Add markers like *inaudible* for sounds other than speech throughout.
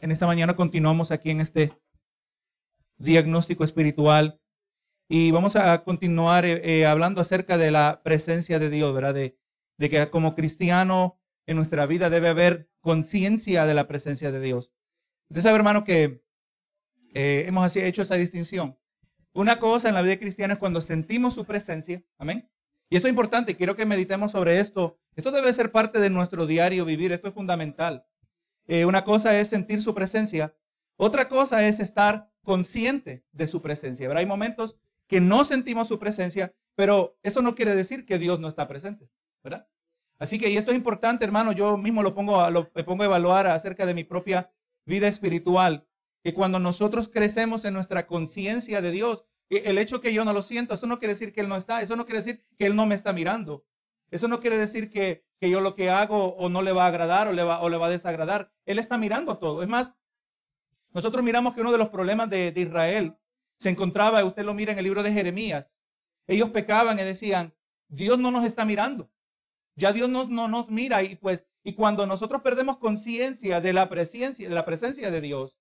En esta mañana continuamos aquí en este diagnóstico espiritual y vamos a continuar eh, eh, hablando acerca de la presencia de Dios, ¿verdad? De, que como cristiano en nuestra vida debe haber conciencia de la presencia de Dios. Usted sabe, hermano, que eh, hemos hecho esa distinción. Una cosa en la vida cristiana es cuando sentimos su presencia, amén. Y esto es importante, quiero que meditemos sobre esto. Esto debe ser parte de nuestro diario vivir, esto es fundamental. Eh, una cosa es sentir su presencia, otra cosa es estar consciente de su presencia. Hay momentos que no sentimos su presencia, pero eso no quiere decir que Dios no está presente, ¿verdad? Así que, y esto es importante, hermano, yo mismo lo pongo, lo, me pongo a evaluar acerca de mi propia vida espiritual, que cuando nosotros crecemos en nuestra conciencia de Dios, el hecho que yo no lo siento, eso no quiere decir que Él no está, eso no quiere decir que Él no me está mirando, eso no quiere decir que, yo lo que hago o no le va a agradar o le va, o le va a desagradar. Él está mirando todo. Es más, nosotros miramos que uno de los problemas de, Israel se encontraba, usted lo mira en el libro de Jeremías, ellos pecaban y decían, Dios no nos está mirando. Ya Dios no, no nos mira y pues, y cuando nosotros perdemos conciencia de la presencia, de la presencia de Dios,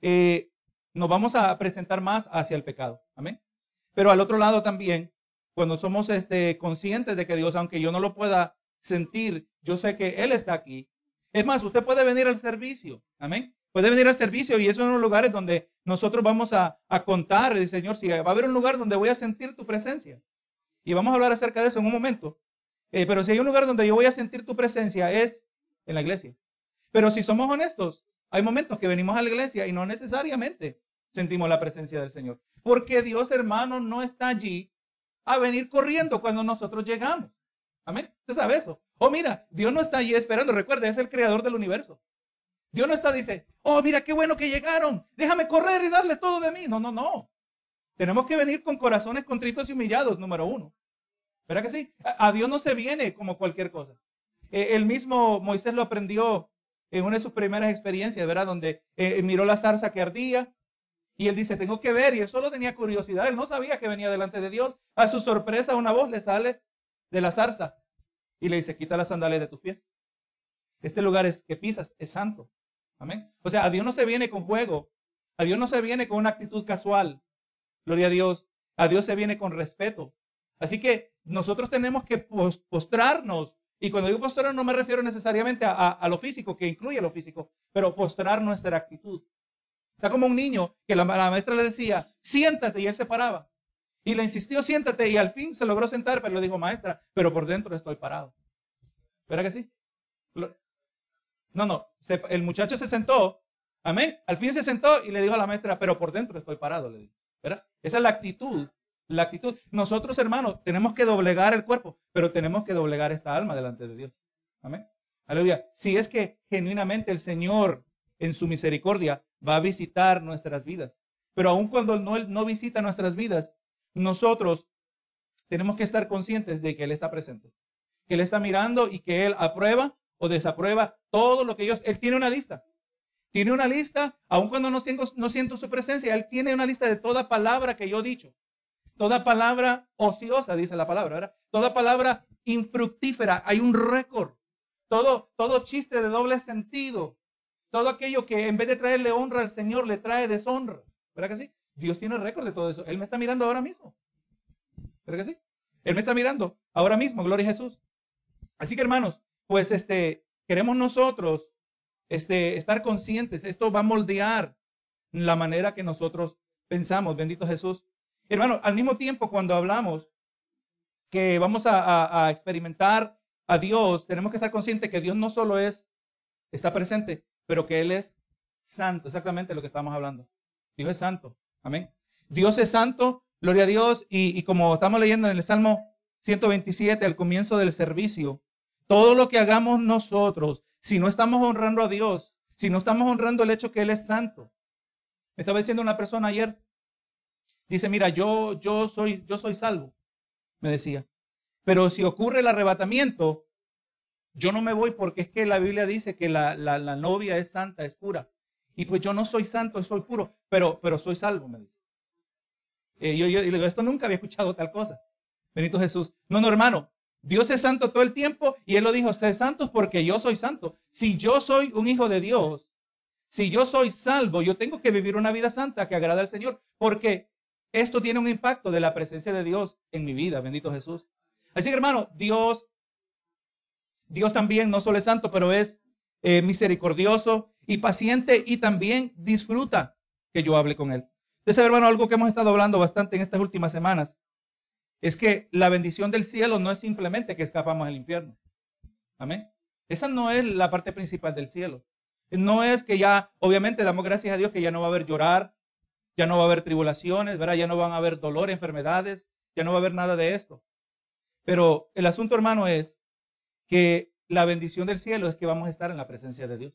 eh, nos vamos a presentar más hacia el pecado. Amén. Pero al otro lado también, cuando somos este, conscientes de que Dios, aunque yo no lo pueda sentir, yo sé que Él está aquí. Es más, usted puede venir al servicio. Amén. Puede venir al servicio y eso de los lugares donde nosotros vamos a, a contar, el Señor, si va a haber un lugar donde voy a sentir tu presencia. Y vamos a hablar acerca de eso en un momento. Eh, pero si hay un lugar donde yo voy a sentir tu presencia es en la iglesia. Pero si somos honestos, hay momentos que venimos a la iglesia y no necesariamente sentimos la presencia del Señor. Porque Dios, hermano, no está allí a venir corriendo cuando nosotros llegamos. Amén. Usted sabe eso. Oh, mira, Dios no está allí esperando. Recuerde, es el creador del universo. Dios no está, dice, oh, mira qué bueno que llegaron. Déjame correr y darle todo de mí. No, no, no. Tenemos que venir con corazones contritos y humillados, número uno. ¿Verdad que sí? A, Dios no se viene como cualquier cosa. Eh, el mismo Moisés lo aprendió en una de sus primeras experiencias, ¿verdad? Donde eh, miró la zarza que ardía y él dice, tengo que ver, y él solo tenía curiosidad, él no sabía que venía delante de Dios. A su sorpresa, una voz le sale de la zarza y le dice, quita las sandalias de tus pies. Este lugar es que pisas, es santo. Amén. O sea, a Dios no se viene con juego, a Dios no se viene con una actitud casual. Gloria a Dios. A Dios se viene con respeto. Así que nosotros tenemos que postrarnos. Y cuando digo postrar no me refiero necesariamente a, a lo físico, que incluye lo físico, pero postrar nuestra actitud. Está como un niño que la, maestra le decía, siéntate, y él se paraba. Y le insistió, siéntate, y al fin se logró sentar, pero le dijo, maestra, pero por dentro estoy parado. ¿Verdad que sí? No, no, el muchacho se sentó, amén. Al fin se sentó y le dijo a la maestra, pero por dentro estoy parado, le dijo. Esa es la actitud, la actitud. Nosotros, hermanos, tenemos que doblegar el cuerpo, pero tenemos que doblegar esta alma delante de Dios. Amén. Aleluya. Si es que genuinamente el Señor, en su misericordia, va a visitar nuestras vidas. Pero aun cuando no, no visita nuestras vidas, nosotros tenemos que estar conscientes de que Él está presente, que Él está mirando y que Él aprueba o desaprueba todo lo que ellos, Él tiene una lista. Tiene una lista, aun cuando no, siento su presencia, Él tiene una lista de toda palabra que yo he dicho. Toda palabra ociosa, dice la palabra. Toda palabra infructífera, hay un récord. Todo, todo chiste de doble sentido, todo aquello que en vez de traerle honra al Señor, le trae deshonra. ¿Verdad que sí? Dios tiene récord de todo eso. Él me está mirando ahora mismo. ¿Verdad que sí? Él me está mirando ahora mismo. Gloria a Jesús. Así que hermanos, pues este, queremos nosotros este, estar conscientes. Esto va a moldear la manera que nosotros pensamos. Bendito Jesús. Hermano, al mismo tiempo cuando hablamos que vamos a, a experimentar a Dios, tenemos que estar conscientes que Dios no solo es, está presente, pero que Él es santo, exactamente lo que estamos hablando. Dios es santo, amén. Dios es santo, gloria a Dios, y, como estamos leyendo en el Salmo 127 al comienzo del servicio, todo lo que hagamos nosotros, si no estamos honrando a Dios, si no estamos honrando el hecho que Él es santo. Me estaba diciendo una persona ayer, dice, mira, yo, yo, soy, yo soy salvo, me decía. Pero si ocurre el arrebatamiento, yo no me voy porque es que la Biblia dice que la, novia es santa, es pura. Y pues yo no soy santo, soy puro, pero, pero soy salvo, me dice. Eh, yo, yo, y digo, esto nunca había escuchado tal cosa. Benito Jesús. No, no, hermano. Dios es santo todo el tiempo y Él lo dijo, sé santos porque yo soy santo. Si yo soy un hijo de Dios, Si yo soy salvo, yo tengo que vivir una vida santa que agrada al Señor, porque esto tiene un impacto de la presencia de Dios en mi vida, bendito Jesús. Así que hermano, Dios, Dios también no solo es santo, pero es eh, misericordioso y paciente y también disfruta que yo hable con Él. Entonces, hermano, algo que hemos estado hablando bastante en estas últimas semanas es que la bendición del cielo no es simplemente que escapamos del infierno. Amén. Esa no es la parte principal del cielo. No es que ya, obviamente, damos gracias a Dios que ya no va a haber llorar, ya no va a haber tribulaciones, ¿verdad? Ya no van a haber dolor, enfermedades, ya no va a haber nada de esto. Pero el asunto, hermano, es que la bendición del cielo es que vamos a estar en la presencia de Dios.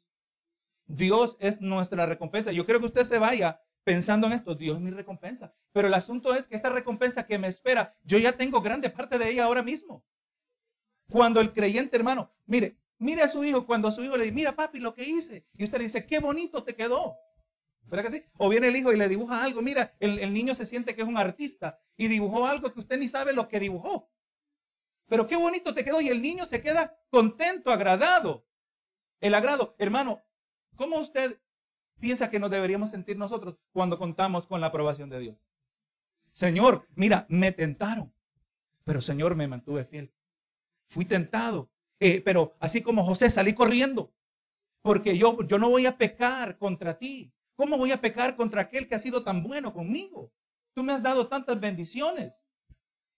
Dios es nuestra recompensa. Yo quiero que usted se vaya pensando en esto. Dios es mi recompensa. Pero el asunto es que esta recompensa que me espera, yo ya tengo grande parte de ella ahora mismo. Cuando el creyente, hermano, mire, mire a su hijo, cuando a su hijo le dice, mira papi, lo que hice. Y usted le dice, qué bonito te quedó. ¿Verdad que sí? O viene el hijo y le dibuja algo. Mira, el, niño se siente que es un artista y dibujó algo que usted ni sabe lo que dibujó. Pero qué bonito te quedó y el niño se queda contento, agradado. El agrado. Hermano, ¿cómo usted piensa que nos deberíamos sentir nosotros cuando contamos con la aprobación de Dios? Señor, mira, me tentaron, pero Señor me mantuve fiel. Fui tentado, eh, pero así como José salí corriendo, porque yo, yo no voy a pecar contra ti. ¿Cómo voy a pecar contra aquel que ha sido tan bueno conmigo? Tú me has dado tantas bendiciones.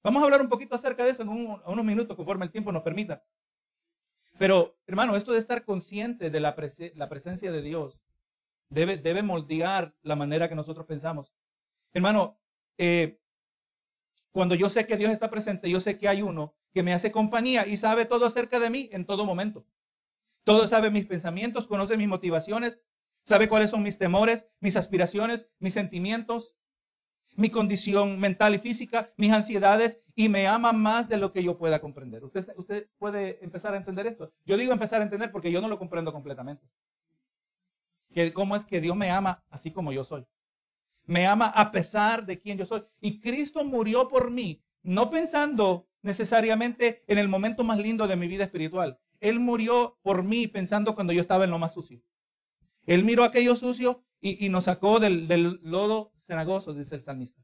Vamos a hablar un poquito acerca de eso en unos minutos conforme el tiempo nos permita. Pero, hermano, esto de estar consciente de la, presencia de Dios debe, debe, moldear la manera que nosotros pensamos. Hermano, eh, cuando yo sé que Dios está presente, yo sé que hay uno que me hace compañía y sabe todo acerca de mí en todo momento. Todo sabe mis pensamientos, conoce mis motivaciones, sabe cuáles son mis temores, mis aspiraciones, mis sentimientos, mi condición mental y física, mis ansiedades y me ama más de lo que yo pueda comprender. Usted, usted puede empezar a entender esto. Yo digo empezar a entender porque yo no lo comprendo completamente. Que cómo es que Dios me ama así como yo soy. Me ama a pesar de quien yo soy. Y Cristo murió por mí, no pensando necesariamente en el momento más lindo de mi vida espiritual. Él murió por mí pensando cuando yo estaba en lo más sucio. Él miró aquello sucio y, nos sacó del, lodo dice el salmista.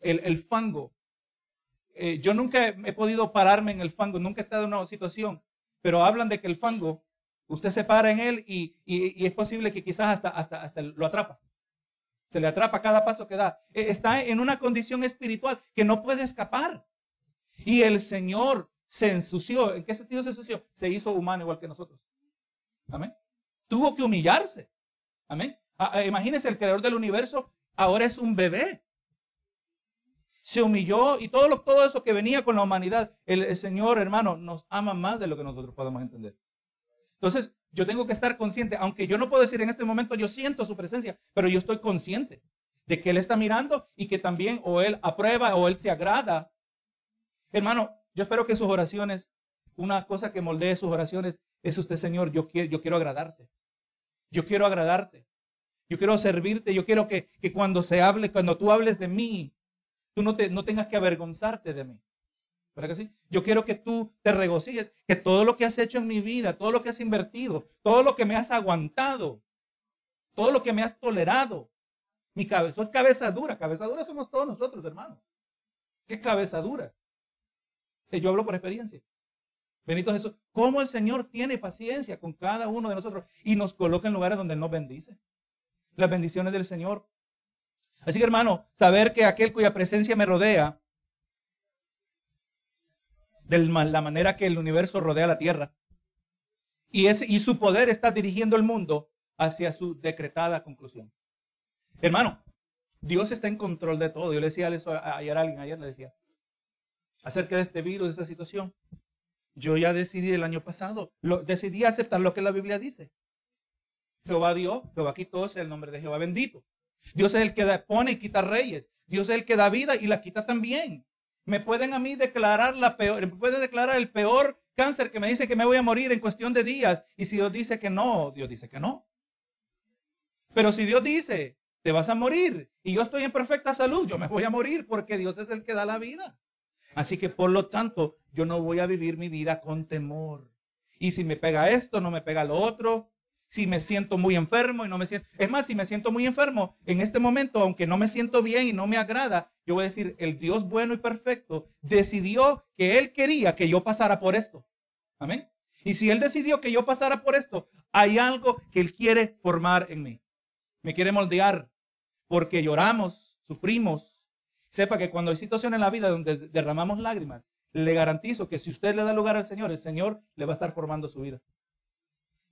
El, fango. Eh, yo nunca he podido pararme en el fango, nunca he estado en una situación, pero hablan de que el fango, usted se para en él y, es posible que quizás hasta, hasta, hasta lo atrapa. Se le atrapa cada paso que da. E, está en una condición espiritual que no puede escapar. Y el Señor se ensució. ¿En qué sentido se ensució? Se hizo humano igual que nosotros. Amén. Tuvo que humillarse. Amén. Ah, ah, imagínense, el creador del universo ahora es un bebé. Se humilló y todo, todo eso que venía con la humanidad, el, Señor, hermano, nos ama más de lo que nosotros podemos entender. Entonces, yo tengo que estar consciente, aunque yo no puedo decir en este momento, yo siento su presencia, pero yo estoy consciente de que Él está mirando y que también o Él aprueba o Él se agrada. Hermano, yo espero que sus oraciones, una cosa que moldee sus oraciones es usted, Señor, yo quiero, yo quiero agradarte. Yo quiero agradarte. Yo quiero servirte. Yo quiero que, cuando se hable, cuando tú hables de mí, tú no, te, no tengas que avergonzarte de mí. ¿Verdad que sí? Yo quiero que tú te regocijes, que todo lo que has hecho en mi vida, todo lo que has invertido, todo lo que me has aguantado, todo lo que me has tolerado, mi cabeza, es cabeza dura, cabeza dura somos todos nosotros, hermanos. ¿Qué cabeza dura? Yo hablo por experiencia. Benito Jesús, cómo el Señor tiene paciencia con cada uno de nosotros y nos coloca en lugares donde Él nos bendice las bendiciones del Señor. Así que hermano, saber que aquel cuya presencia me rodea, de la manera que el universo rodea la tierra, y, y su poder está dirigiendo el mundo hacia su decretada conclusión. Hermano, Dios está en control de todo. Yo le decía ayer a alguien, ayer le decía, acerca de este virus, de esta situación. Yo ya decidí el año pasado, decidí aceptar lo que la Biblia dice. Jehová dio, Jehová quitó, es el nombre de Jehová bendito. Dios es el que pone y quita reyes. Dios es el que da vida y la quita también. Me pueden a mí declarar la peor, me declarar el peor cáncer que me dice que me voy a morir en cuestión de días. Y si Dios dice que no, Dios dice que no. Pero si Dios dice, te vas a morir y yo estoy en perfecta salud, yo me voy a morir porque Dios es el que da la vida. Así que por lo tanto, yo no voy a vivir mi vida con temor. Y si me pega esto, no me pega lo otro, si me siento muy enfermo y no me siento. Es más, si me siento muy enfermo en este momento, aunque no me siento bien y no me agrada, yo voy a decir, el Dios bueno y perfecto decidió que Él quería que yo pasara por esto. Amén. Y si Él decidió que yo pasara por esto, hay algo que Él quiere formar en mí. Me quiere moldear porque lloramos, sufrimos. Sepa que cuando hay situaciones en la vida donde derramamos lágrimas, le garantizo que si usted le da lugar al Señor, el Señor le va a estar formando su vida.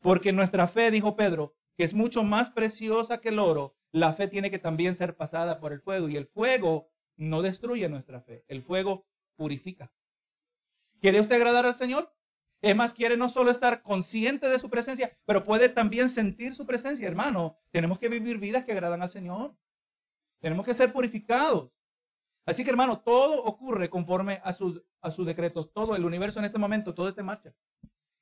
Porque nuestra fe, dijo Pedro, que es mucho más preciosa que el oro, la fe tiene que también ser pasada por el fuego. Y el fuego no destruye nuestra fe, el fuego purifica. ¿Quiere usted agradar al Señor? Es más, quiere no solo estar consciente de su presencia, pero puede también sentir su presencia. Hermano, tenemos que vivir vidas que agradan al Señor. Tenemos que ser purificados. Así que, hermano, todo ocurre conforme a sus a su decreto. Todo el universo en este momento, todo está en marcha.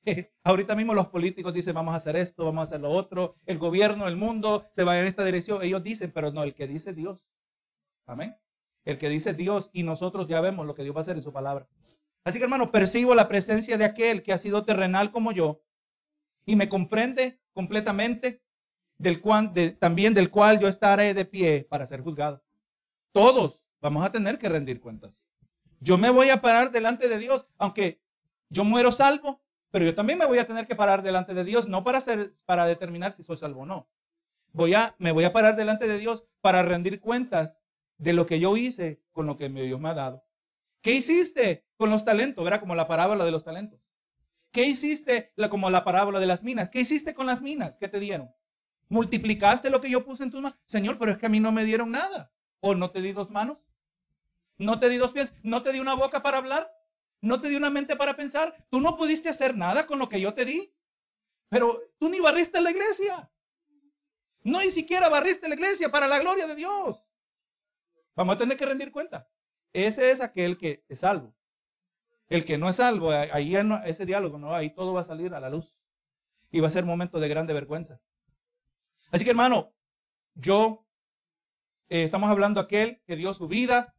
*laughs* Ahorita mismo los políticos dicen vamos a hacer esto, vamos a hacer lo otro. El gobierno, el mundo se va en esta dirección. Ellos dicen, pero no, el que dice Dios. Amén. El que dice Dios y nosotros ya vemos lo que Dios va a hacer en su palabra. Así que hermano, percibo la presencia de aquel que ha sido terrenal como yo y me comprende completamente del cual, también del cual yo estaré de pie para ser juzgado. Todos vamos a tener que rendir cuentas. Yo me voy a parar delante de Dios, aunque yo muero salvo, pero yo también me voy a tener que parar delante de Dios, no para, ser, para determinar si soy salvo o no. Voy a, me voy a parar delante de Dios para rendir cuentas de lo que yo hice con lo que Dios me ha dado. ¿Qué hiciste con los talentos? Era como la parábola de los talentos. ¿Qué hiciste como la parábola de las minas? ¿Qué hiciste con las minas? ¿Qué te dieron? ¿Multiplicaste lo que yo puse en tus manos? Señor, pero es que a mí no me dieron nada. ¿O no te di dos manos? ¿No te di dos pies? ¿No te di una boca para hablar? ¿No te di una mente para pensar? Tú no pudiste hacer nada con lo que yo te di. Pero tú ni barriste la iglesia. No ni siquiera barriste la iglesia para la gloria de Dios. Vamos a tener que rendir cuenta. Ese es aquel que es salvo. El que no es salvo, ahí ese diálogo, no, ahí todo va a salir a la luz. Y va a ser momento de grande vergüenza. Así que hermano, yo, eh, estamos hablando aquel que dio su vida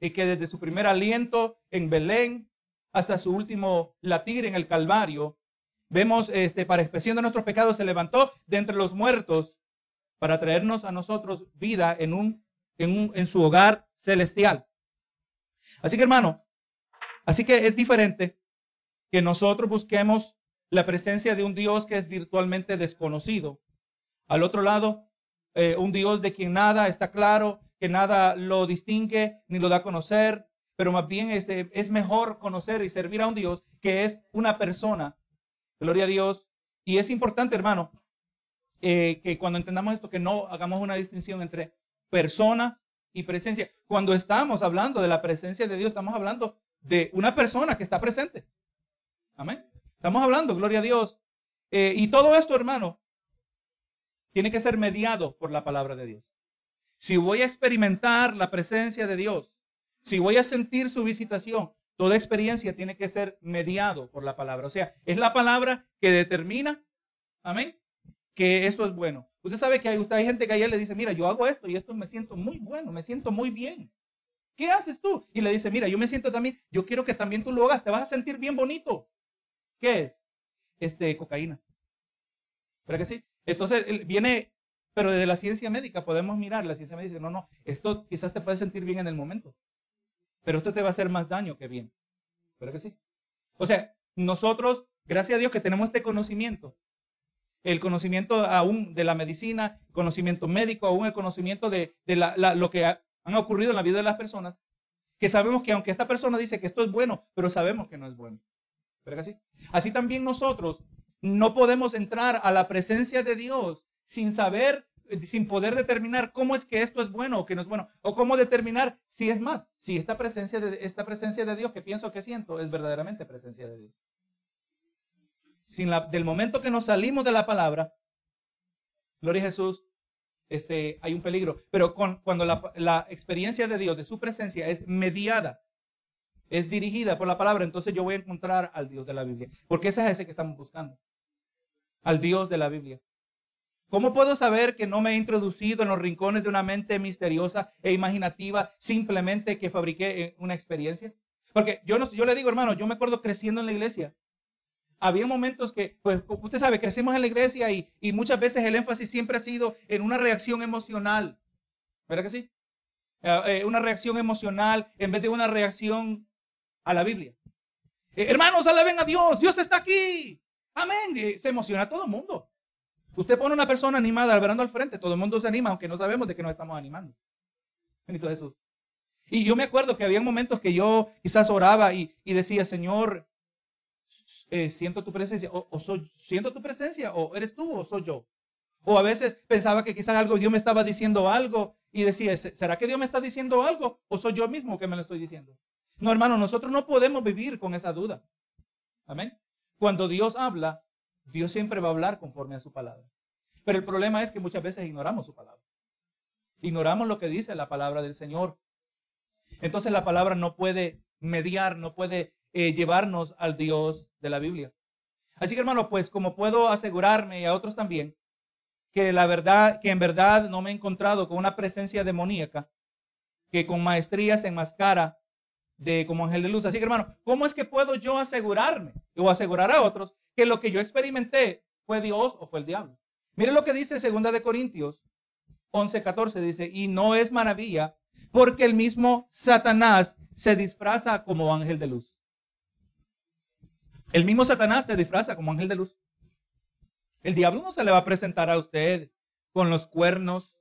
y que desde su primer aliento en Belén hasta su último latir en el Calvario, vemos, este, para expresión de nuestros pecados, se levantó de entre los muertos para traernos a nosotros vida en, un, en, un, en su hogar celestial. Así que hermano, así que es diferente que nosotros busquemos la presencia de un Dios que es virtualmente desconocido. Al otro lado, eh, un Dios de quien nada está claro, que nada lo distingue ni lo da a conocer, pero más bien es mejor conocer y servir a un Dios que es una persona. Gloria a Dios. Y es importante, hermano, eh, que cuando entendamos esto, que no hagamos una distinción entre persona y presencia. Cuando estamos hablando de la presencia de Dios, estamos hablando de una persona que está presente. Amén. Estamos hablando, gloria a Dios. Eh, y todo esto, hermano, tiene que ser mediado por la palabra de Dios si voy a experimentar la presencia de Dios, si voy a sentir su visitación, toda experiencia tiene que ser mediado por la palabra. O sea, es la palabra que determina, amén, que esto es bueno. Usted sabe que hay, usted, hay gente que ayer le dice, mira, yo hago esto y esto me siento muy bueno, me siento muy bien. ¿Qué haces tú? Y le dice, mira, yo me siento también, yo quiero que también tú lo hagas, te vas a sentir bien bonito. ¿Qué es? Este, cocaína. ¿Verdad que sí? Entonces viene pero desde la ciencia médica podemos mirar, la ciencia médica dice, no, no, esto quizás te puede sentir bien en el momento, pero esto te va a hacer más daño que bien. ¿Pero que sí? O sea, nosotros, gracias a Dios que tenemos este conocimiento, el conocimiento aún de la medicina, conocimiento médico, aún el conocimiento de, lo que han ocurrido en la vida de las personas, que sabemos que aunque esta persona dice que esto es bueno, pero sabemos que no es bueno. ¿Pero que sí? Así también nosotros no podemos entrar a la presencia de Dios sin saber, sin poder determinar cómo es que esto es bueno o que no es bueno, o cómo determinar si es más, si esta presencia de, esta presencia de Dios que pienso que siento es verdaderamente presencia de Dios. Sin la, del momento que nos salimos de la palabra, gloria a Jesús, este, hay un peligro. Pero con, cuando la, la experiencia de Dios, de su presencia, es mediada, es dirigida por la palabra, entonces yo voy a encontrar al Dios de la Biblia. Porque ese es ese que estamos buscando. Al Dios de la Biblia. ¿Cómo puedo saber que no me he introducido en los rincones de una mente misteriosa e imaginativa simplemente que fabriqué eh, una experiencia? Porque yo, no, yo le digo, hermano, yo me acuerdo creciendo en la iglesia. había momentos que, pues usted sabe, crecemos en la iglesia y, y muchas veces el énfasis siempre ha sido en una reacción emocional. ¿Verdad que sí? Eh, eh, una reacción emocional en vez de una reacción a la Biblia. Eh, hermanos, alaben a Dios, Dios está aquí. Amén. se emociona todo el mundo. Usted pone una persona animada alberando al frente, todo el mundo se anima, aunque no sabemos de qué nos estamos animando. Benito Jesús. Y yo me acuerdo que había momentos que yo quizás oraba y, decía, Señor, eh, siento tu presencia, o, soy, siento tu presencia, o eres tú, o soy yo. O a veces pensaba que quizás algo, Dios me estaba diciendo algo y decía, ¿será que Dios me está diciendo algo? ¿O soy yo mismo que me lo estoy diciendo? No, hermano, nosotros no podemos vivir con esa duda. Amén. Cuando Dios habla, Dios siempre va a hablar conforme a su palabra. Pero el problema es que muchas veces ignoramos su palabra. Ignoramos lo que dice la palabra del Señor. Entonces la palabra no puede mediar, no puede eh, llevarnos al Dios de la Biblia. Así que hermano, pues como puedo asegurarme y a otros también, que la verdad, que en verdad no me he encontrado con una presencia demoníaca que con maestría se enmascara de como ángel de luz. Así que hermano, ¿cómo es que puedo yo asegurarme o asegurar a otros que lo que yo experimenté fue Dios o fue el diablo? Mire lo que dice segunda de Corintios 11, 14, dice, y no es maravilla porque el mismo Satanás se disfraza como ángel de luz. El mismo Satanás se disfraza como ángel de luz. El diablo no se le va a presentar a usted con los cuernos,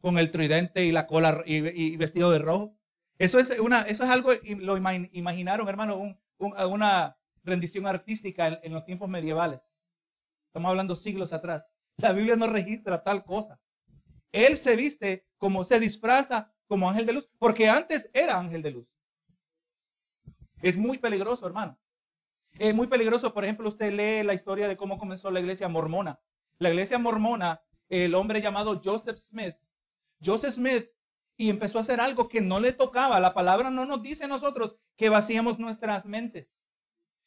con el tridente y la cola y, vestido de rojo. Eso es, una, eso es algo, lo imaginaron, hermano, una rendición artística en, los tiempos medievales. Estamos hablando siglos atrás. La Biblia no registra tal cosa. Él se viste como se disfraza como ángel de luz, porque antes era ángel de luz. Es muy peligroso, hermano. Es muy peligroso, por ejemplo, usted lee la historia de cómo comenzó la iglesia mormona. La iglesia mormona, el hombre llamado Joseph Smith, Joseph Smith, y empezó a hacer algo que no le tocaba. La palabra no nos dice a nosotros que vaciemos nuestras mentes.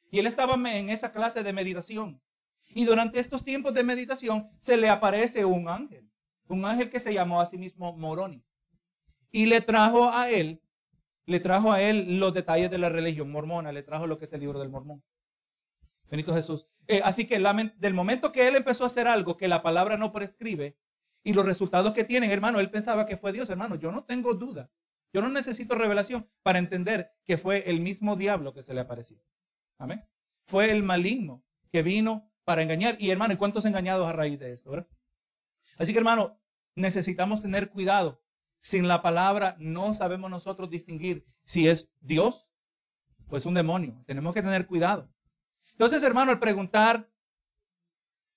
Y él estaba en esa clase de meditación. Y durante estos tiempos de meditación se le aparece un ángel, un ángel que se llamó a sí mismo Moroni. Y le trajo a él, le trajo a él los detalles de la religión mormona, le trajo lo que es el libro del mormón. Benito Jesús. Eh, así que del momento que él empezó a hacer algo que la palabra no prescribe y los resultados que tienen, hermano, él pensaba que fue Dios, hermano. Yo no tengo duda. Yo no necesito revelación para entender que fue el mismo diablo que se le apareció. Amén. Fue el maligno que vino para engañar. Y hermano, ¿y cuántos engañados a raíz de esto? ¿verdad? Así que hermano, necesitamos tener cuidado. Sin la palabra no sabemos nosotros distinguir si es Dios o es un demonio. Tenemos que tener cuidado. Entonces, hermano, al preguntar,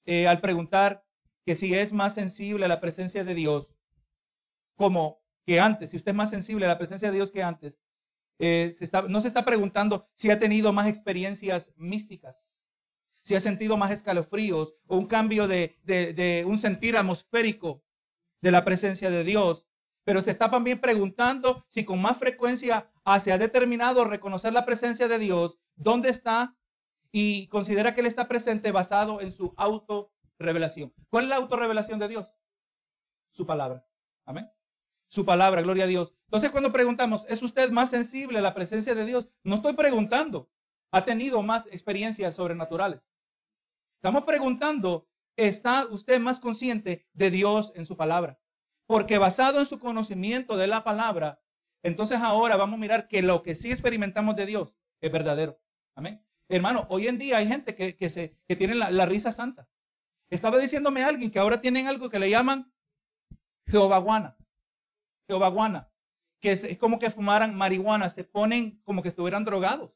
eh, al preguntar que si es más sensible a la presencia de Dios como que antes, si usted es más sensible a la presencia de Dios que antes, eh, no se está preguntando si ha tenido más experiencias místicas, si ha sentido más escalofríos o un cambio de, un sentir atmosférico de la presencia de Dios, pero se está también preguntando si con más frecuencia se ha determinado reconocer la presencia de Dios, dónde está y considera que Él está presente basado en su autorrevelación. ¿Cuál es la autorrevelación de Dios? Su palabra. Amén. Su palabra, gloria a Dios. Entonces cuando preguntamos, ¿es usted más sensible a la presencia de Dios? No estoy preguntando, ¿ha tenido más experiencias sobrenaturales? Estamos preguntando, ¿está usted más consciente de Dios en su palabra? Porque basado en su conocimiento de la palabra, entonces ahora vamos a mirar que lo que sí experimentamos de Dios es verdadero. Amén. Hermano, hoy en día hay gente que, se, que tiene la, risa santa. Estaba diciéndome alguien que ahora tienen algo que le llaman Jehová Jehová Que es, como que fumaran marihuana, se ponen como que estuvieran drogados.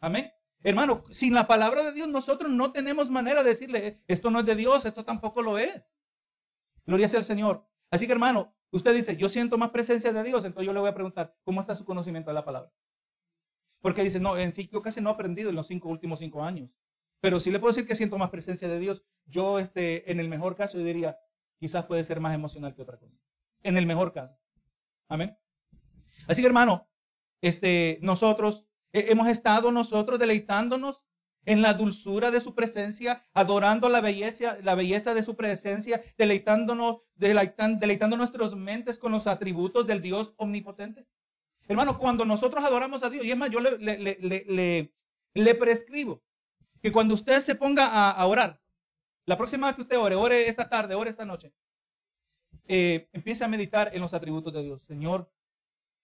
Amén. Hermano, sin la palabra de Dios nosotros no tenemos manera de decirle, esto no es de Dios, esto tampoco lo es. Gloria sea al Señor. Así que hermano, usted dice, yo siento más presencia de Dios, entonces yo le voy a preguntar, ¿cómo está su conocimiento de la palabra? Porque dice, no, en sí yo casi no he aprendido en los cinco últimos cinco años. Pero sí le puedo decir que siento más presencia de Dios. Yo, este, en el mejor caso, yo diría, quizás puede ser más emocional que otra cosa. En el mejor caso. Amén. Así que, hermano, este, nosotros hemos estado nosotros deleitándonos en la dulzura de su presencia, adorando la belleza, la belleza de su presencia, deleitándonos, deleitando nuestras mentes con los atributos del Dios omnipotente. Hermano, cuando nosotros adoramos a Dios, y es más, yo le, le, le, le prescribo que cuando usted se ponga a, orar, la próxima vez que usted ore, ore esta tarde, ore esta noche, eh, empiece a meditar en los atributos de Dios. Señor,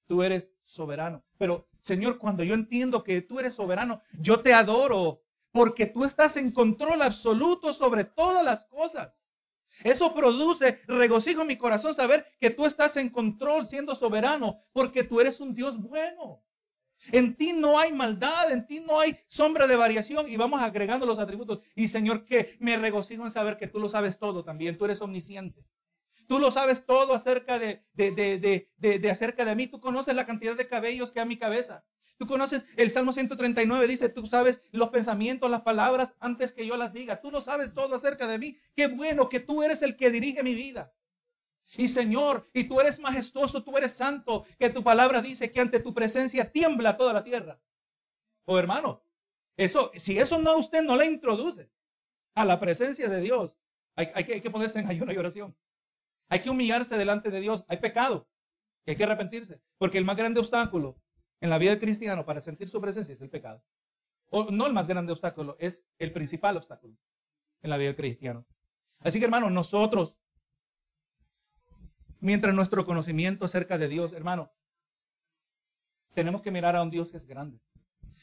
tú eres soberano. Pero, Señor, cuando yo entiendo que tú eres soberano, yo te adoro porque tú estás en control absoluto sobre todas las cosas. Eso produce regocijo en mi corazón saber que tú estás en control siendo soberano porque tú eres un Dios bueno. En ti no hay maldad, en ti no hay sombra de variación y vamos agregando los atributos. Y Señor, que me regocijo en saber que tú lo sabes todo también, tú eres omnisciente. Tú lo sabes todo acerca de, de, de, de, acerca de mí. Tú conoces la cantidad de cabellos que hay a mi cabeza. Tú conoces el Salmo 139, dice, tú sabes los pensamientos, las palabras antes que yo las diga. Tú lo sabes todo acerca de mí. Qué bueno que tú eres el que dirige mi vida. Y Señor, y tú eres majestuoso, tú eres santo, que tu palabra dice que ante tu presencia tiembla toda la tierra. Oh hermano, eso, si eso no usted no le introduce a la presencia de Dios, hay, hay, que, hay que ponerse en ayuno y oración. Hay que humillarse delante de Dios. Hay pecado. Que hay que arrepentirse. Porque el más grande obstáculo en la vida del cristiano para sentir su presencia es el pecado. O no el más grande obstáculo, es el principal obstáculo en la vida del cristiano. Así que hermano, nosotros, mientras nuestro conocimiento acerca de Dios, hermano, tenemos que mirar a un Dios que es grande.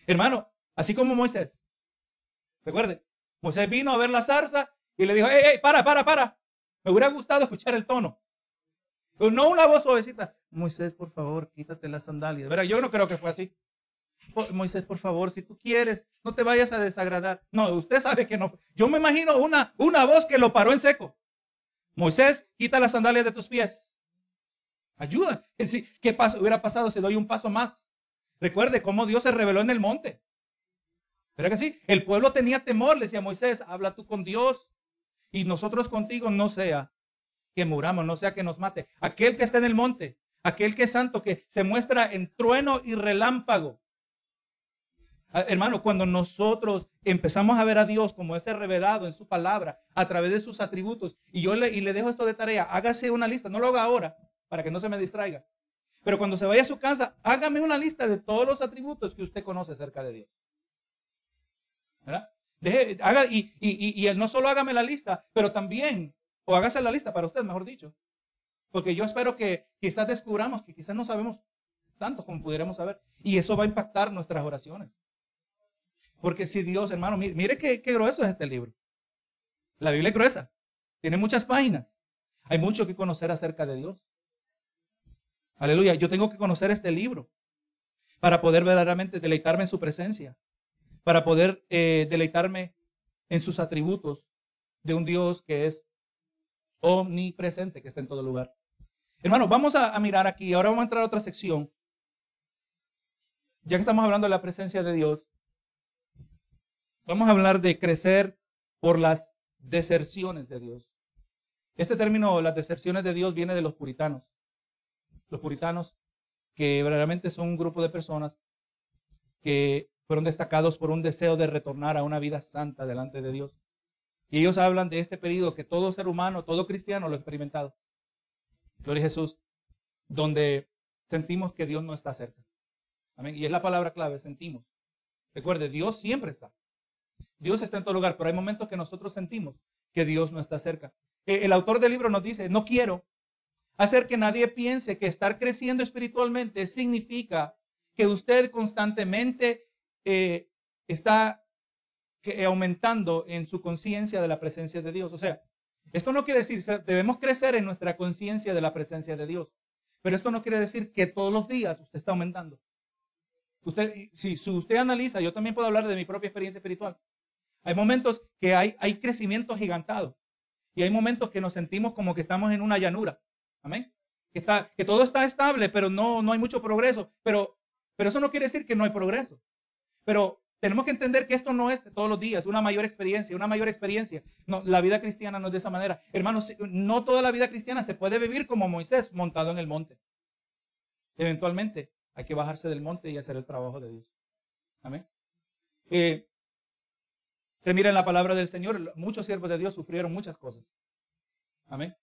Hermano, así como Moisés. Recuerde, Moisés vino a ver la zarza y le dijo, hey, hey, para, para, para. Me hubiera gustado escuchar el tono. Pero no una voz suavecita. Moisés, por favor, quítate las sandalias. Verá, yo no creo que fue así. Moisés, por favor, si tú quieres, no te vayas a desagradar. No, usted sabe que no. Yo me imagino una, una voz que lo paró en seco. Moisés, quita las sandalias de tus pies. Ayuda. ¿Qué paso hubiera pasado si doy un paso más? Recuerde cómo Dios se reveló en el monte. ¿Verdad que sí? El pueblo tenía temor. Le decía Moisés, habla tú con Dios y nosotros contigo no sea que muramos, no sea que nos mate. Aquel que está en el monte, aquel que es santo, que se muestra en trueno y relámpago. Ah, hermano, cuando nosotros empezamos a ver a Dios como ese revelado en su palabra, a través de sus atributos, y yo le, y le dejo esto de tarea, hágase una lista, no lo haga ahora, para que no se me distraiga. Pero cuando se vaya a su casa, hágame una lista de todos los atributos que usted conoce acerca de Dios. ¿Verdad? Haga, y, y, y, no solo hágame la lista, pero también, o hágase la lista para usted, mejor dicho. Porque yo espero que quizás descubramos que quizás no sabemos tanto como pudiéramos saber. Y eso va a impactar nuestras oraciones. Porque si Dios, hermano, mire, mire qué, qué grueso es este libro. La Biblia es gruesa. Tiene muchas páginas. Hay mucho que conocer acerca de Dios. Aleluya. Yo tengo que conocer este libro para poder verdaderamente deleitarme en su presencia para poder eh, deleitarme en sus atributos de un Dios que es omnipresente, que está en todo lugar. Hermanos, vamos a, mirar aquí, ahora vamos a entrar a otra sección. Ya que estamos hablando de la presencia de Dios, vamos a hablar de crecer por las deserciones de Dios. Este término, las deserciones de Dios, viene de los puritanos. Los puritanos, que verdaderamente son un grupo de personas que fueron destacados por un deseo de retornar a una vida santa delante de Dios. Y ellos hablan de este periodo que todo ser humano, todo cristiano lo ha experimentado. Gloria a Jesús, donde sentimos que Dios no está cerca. Amén. Y es la palabra clave, sentimos. Recuerde, Dios siempre está. Dios está en todo lugar, pero hay momentos que nosotros sentimos que Dios no está cerca. Eh, el autor del libro nos dice, no quiero hacer que nadie piense que estar creciendo espiritualmente significa que usted constantemente eh, está aumentando en su conciencia de la presencia de Dios. O sea, esto no quiere decir, debemos crecer en nuestra conciencia de la presencia de Dios, pero esto no quiere decir que todos los días usted está aumentando. Usted, si, usted analiza, yo también puedo hablar de mi propia experiencia espiritual. Hay momentos que hay, hay crecimiento gigantado y hay momentos que nos sentimos como que estamos en una llanura. Amén. Que, está, que todo está estable, pero no, no hay mucho progreso. Pero, pero eso no quiere decir que no hay progreso. Pero tenemos que entender que esto no es todos los días, una mayor experiencia, una mayor experiencia. No, la vida cristiana no es de esa manera. Hermanos, no toda la vida cristiana se puede vivir como Moisés, montado en el monte. Eventualmente hay que bajarse del monte y hacer el trabajo de Dios. Amén. Eh, miren la palabra del Señor, muchos siervos de Dios sufrieron muchas cosas. Amén.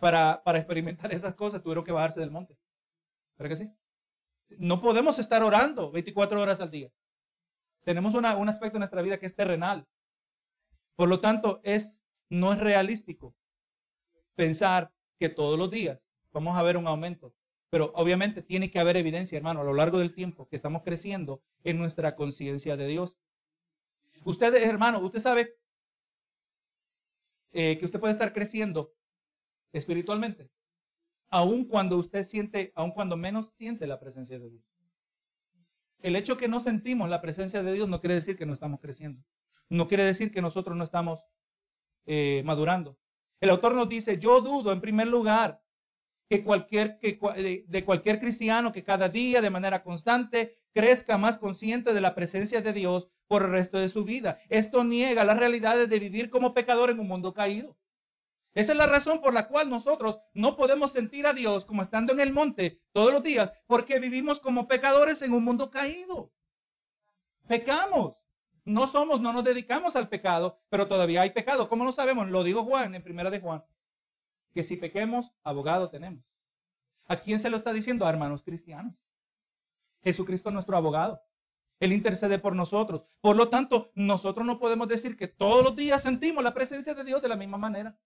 Para, para experimentar esas cosas tuvieron que bajarse del monte. ¿Verdad que sí? No podemos estar orando 24 horas al día. Tenemos un aspecto en nuestra vida que es terrenal. Por lo tanto, es, no es realístico pensar que todos los días vamos a ver un aumento. Pero obviamente tiene que haber evidencia, hermano, a lo largo del tiempo que estamos creciendo en nuestra conciencia de Dios. Usted, hermano, usted sabe eh, que usted puede estar creciendo espiritualmente, aun cuando usted siente, aun cuando menos siente la presencia de Dios. El hecho que no sentimos la presencia de Dios no quiere decir que no estamos creciendo. No quiere decir que nosotros no estamos eh, madurando. El autor nos dice, yo dudo en primer lugar que cualquier, que, de cualquier cristiano que cada día de manera constante crezca más consciente de la presencia de Dios por el resto de su vida. Esto niega las realidades de vivir como pecador en un mundo caído. Esa es la razón por la cual nosotros no podemos sentir a Dios como estando en el monte todos los días, porque vivimos como pecadores en un mundo caído. Pecamos. No somos, no nos dedicamos al pecado, pero todavía hay pecado. ¿Cómo lo sabemos? Lo digo Juan en primera de Juan, que si pequemos, abogado tenemos. ¿A quién se lo está diciendo? A hermanos cristianos. Jesucristo es nuestro abogado. Él intercede por nosotros. Por lo tanto, nosotros no podemos decir que todos los días sentimos la presencia de Dios de la misma manera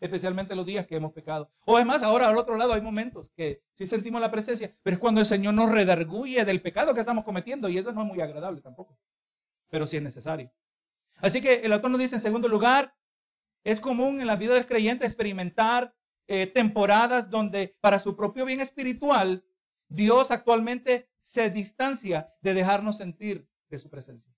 especialmente los días que hemos pecado. O además, ahora al otro lado hay momentos que sí sentimos la presencia, pero es cuando el Señor nos redarguye del pecado que estamos cometiendo y eso no es muy agradable tampoco, pero sí es necesario. Así que el autor nos dice en segundo lugar, es común en la vida del creyente experimentar eh, temporadas donde para su propio bien espiritual, Dios actualmente se distancia de dejarnos sentir de su presencia.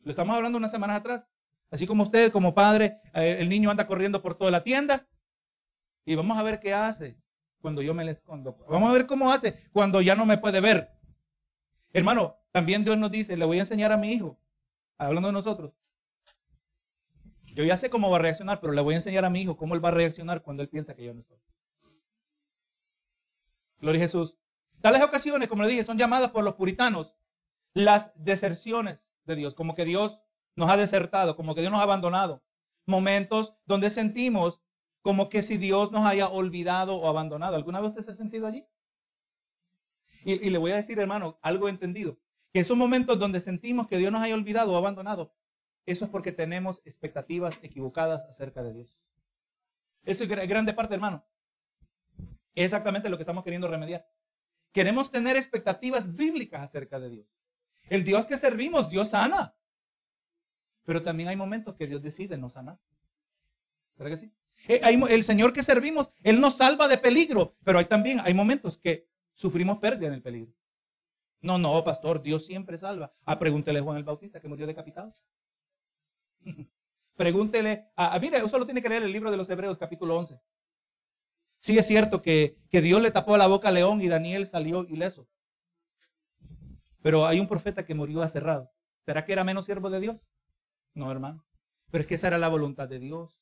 Lo estamos hablando unas semanas atrás. Así como usted, como padre, eh, el niño anda corriendo por toda la tienda. Y vamos a ver qué hace cuando yo me le escondo. Vamos a ver cómo hace cuando ya no me puede ver. Hermano, también Dios nos dice, le voy a enseñar a mi hijo, hablando de nosotros. Yo ya sé cómo va a reaccionar, pero le voy a enseñar a mi hijo cómo él va a reaccionar cuando él piensa que yo no estoy. Gloria a Jesús. Tales ocasiones, como le dije, son llamadas por los puritanos las deserciones de Dios, como que Dios nos ha desertado, como que Dios nos ha abandonado. Momentos donde sentimos como que si Dios nos haya olvidado o abandonado. ¿Alguna vez usted se ha sentido allí? Y, le voy a decir, hermano, algo entendido. Que esos momentos donde sentimos que Dios nos haya olvidado o abandonado, eso es porque tenemos expectativas equivocadas acerca de Dios. Eso es grande parte, hermano. Es exactamente lo que estamos queriendo remediar. Queremos tener expectativas bíblicas acerca de Dios. El Dios que servimos, Dios sana. Pero también hay momentos que Dios decide no sanar. ¿Verdad que sí? Eh, el Señor que servimos, Él nos salva de peligro, pero hay también, hay momentos que sufrimos pérdida en el peligro. No, no, pastor, Dios siempre salva. Ah, pregúntele a Juan el Bautista que murió decapitado. *laughs* pregúntele, a, mire, usted solo tiene que leer el libro de los Hebreos, capítulo 11. Sí es cierto que, que Dios le tapó la boca a León y Daniel salió ileso. Pero hay un profeta que murió aserrado. ¿Será que era menos siervo de Dios? No, hermano. Pero es que esa era la voluntad de Dios.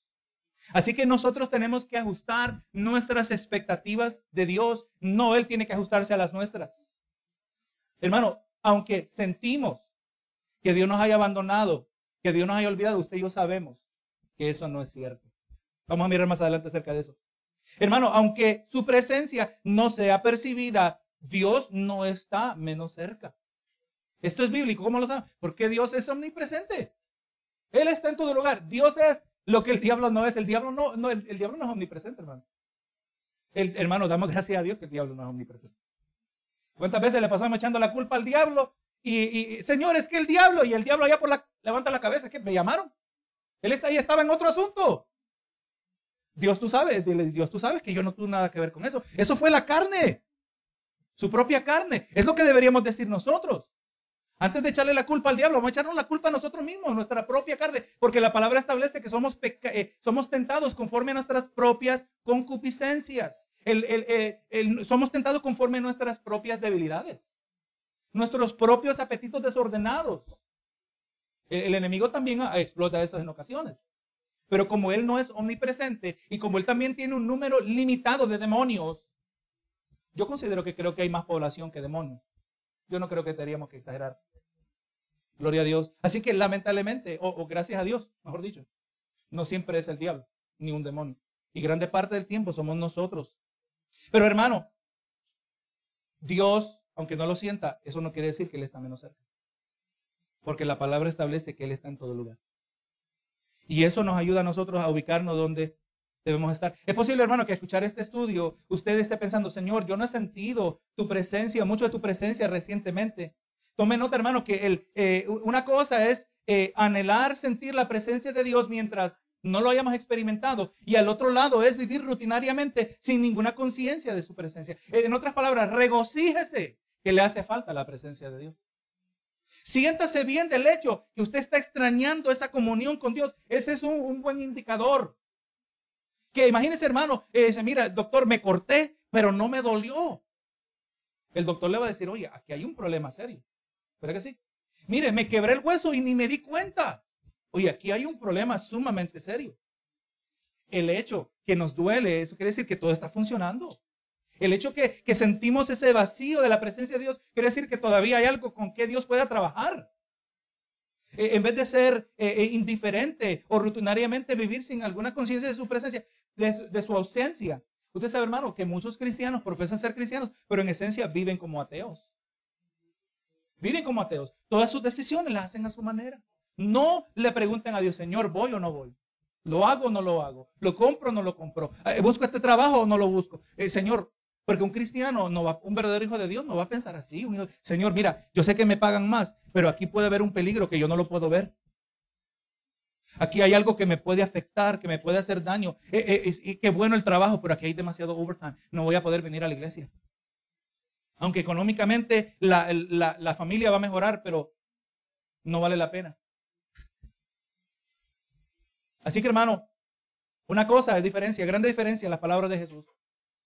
Así que nosotros tenemos que ajustar nuestras expectativas de Dios. No, Él tiene que ajustarse a las nuestras. Hermano, aunque sentimos que Dios nos haya abandonado, que Dios nos haya olvidado, usted y yo sabemos que eso no es cierto. Vamos a mirar más adelante acerca de eso. Hermano, aunque su presencia no sea percibida, Dios no está menos cerca. Esto es bíblico, ¿cómo lo saben? Porque Dios es omnipresente. Él está en todo lugar. Dios es lo que el diablo no es. El diablo no, no el, diablo no es omnipresente, hermano. El, hermano, damos gracias a Dios que el diablo no es omnipresente. ¿Cuántas veces le pasamos echando la culpa al diablo? Y, Señor, es que el diablo, y el diablo allá por la, levanta la cabeza, que me llamaron. Él está ahí, estaba en otro asunto. Dios tú sabes, Dios tú sabes que yo no tuve nada que ver con eso. Eso fue la carne, su propia carne. Es lo que deberíamos decir nosotros. Antes de echarle la culpa al diablo, vamos a echarnos la culpa a nosotros mismos, nuestra propia carne, porque la palabra establece que somos, eh, tentados conforme a nuestras propias concupiscencias. Somos tentados conforme a nuestras propias debilidades, nuestros propios apetitos desordenados. El, enemigo también explota eso en ocasiones. Pero como él no es omnipresente y como él también tiene un número limitado de demonios, yo considero que creo que hay más población que demonios. Yo no creo que tendríamos que exagerar. Gloria a Dios. Así que lamentablemente, o, gracias a Dios, mejor dicho, no siempre es el diablo, ni un demonio. Y grande parte del tiempo somos nosotros. Pero hermano, Dios, aunque no lo sienta, eso no quiere decir que Él está menos cerca. Porque la palabra establece que Él está en todo lugar. Y eso nos ayuda a nosotros a ubicarnos donde debemos estar. Es posible, hermano, que escuchar este estudio, usted esté pensando, Señor, yo no he sentido tu presencia, mucho de tu presencia recientemente. Tome nota, hermano, que el, eh, una cosa es eh, anhelar sentir la presencia de Dios mientras no lo hayamos experimentado. Y al otro lado es vivir rutinariamente sin ninguna conciencia de su presencia. En otras palabras, regocíjese que le hace falta la presencia de Dios. Siéntase bien del hecho que usted está extrañando esa comunión con Dios. Ese es un, buen indicador. Que imagínese, hermano, eh, dice, mira, doctor, me corté, pero no me dolió. El doctor le va a decir, oye, aquí hay un problema serio. ¿Verdad que sí? Mire, me quebré el hueso y ni me di cuenta. Oye, aquí hay un problema sumamente serio. El hecho que nos duele, eso quiere decir que todo está funcionando. El hecho que, que sentimos ese vacío de la presencia de Dios, quiere decir que todavía hay algo con que Dios pueda trabajar. E, en vez de ser eh, eh, indiferente o rutinariamente vivir sin alguna conciencia de su presencia, de de su ausencia. Usted sabe, hermano, que muchos cristianos profesan ser cristianos, pero en esencia viven como ateos. Viven como ateos. Todas sus decisiones las hacen a su manera. No le pregunten a Dios, Señor, ¿voy o no voy? ¿Lo hago o no lo hago? ¿Lo compro o no lo compro? Eh, ¿Busco este trabajo o no lo busco? Eh, señor, porque un cristiano, no va, un verdadero hijo de Dios, no va a pensar así. señor, mira, yo sé que me pagan más, pero aquí puede haber un peligro que yo no lo puedo ver. Aquí hay algo que me puede afectar, que me puede hacer daño. Eh, qué bueno el trabajo, pero aquí hay demasiado overtime. No voy a poder venir a la iglesia. Aunque económicamente la familia va a mejorar, pero no vale la pena. Así que hermano, una cosa es diferencia, grande diferencia en las palabras de Jesús,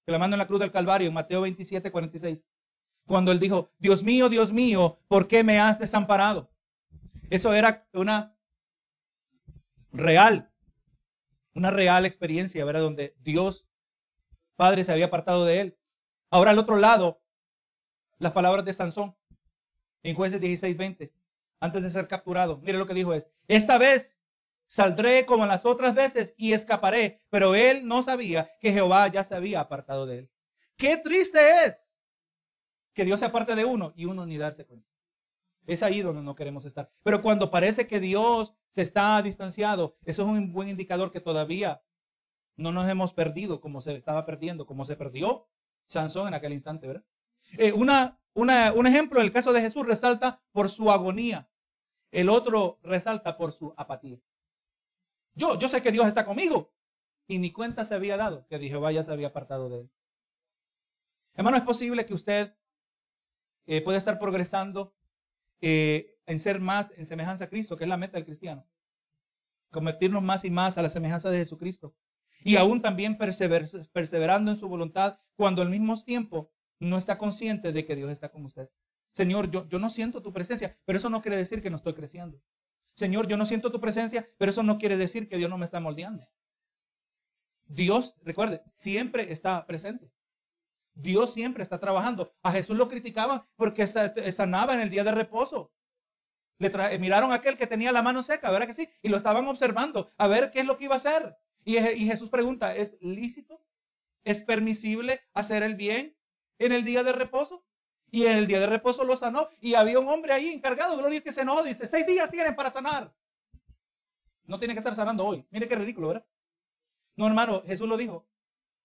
que la mando en la cruz del Calvario, en Mateo 27, 46. Cuando él dijo, Dios mío, Dios mío, ¿por qué me has desamparado? Eso era una real, una real experiencia, ¿verdad? Donde Dios Padre se había apartado de él. Ahora al otro lado, las palabras de Sansón en jueces 16, 20, antes de ser capturado. Mire lo que dijo es, esta vez Saldré como las otras veces y escaparé. Pero él no sabía que Jehová ya se había apartado de él. Qué triste es que Dios se aparte de uno y uno ni darse cuenta. Es ahí donde no queremos estar. Pero cuando parece que Dios se está distanciado, eso es un buen indicador que todavía no nos hemos perdido como se estaba perdiendo, como se perdió Sansón en aquel instante, ¿verdad? Eh, un ejemplo, el caso de Jesús resalta por su agonía. El otro resalta por su apatía. Yo, yo sé que Dios está conmigo. Y ni cuenta se había dado que Jehová ya se había apartado de él. Hermano, es posible que usted eh, pueda estar progresando eh, en ser más en semejanza a Cristo, que es la meta del cristiano. Convertirnos más y más a la semejanza de Jesucristo. Y aún también perseverando en su voluntad cuando al mismo tiempo no está consciente de que Dios está con usted. Señor, yo, yo no siento tu presencia, pero eso no quiere decir que no estoy creciendo. Señor, yo no siento tu presencia, pero eso no quiere decir que Dios no me está moldeando. Dios, recuerde, siempre está presente. Dios siempre está trabajando. A Jesús lo criticaban porque sanaba en el día de reposo. Le miraron a aquel que tenía la mano seca, ¿verdad que sí? Y lo estaban observando a ver qué es lo que iba a hacer. Y Jesús pregunta, ¿es lícito? ¿Es permisible hacer el bien en el día de reposo? Y en el día de reposo lo sanó. Y había un hombre ahí encargado, gloria que se enojó. Dice, seis días tienen para sanar. No tiene que estar sanando hoy. Mire qué ridículo, ¿verdad? No, hermano, Jesús lo dijo.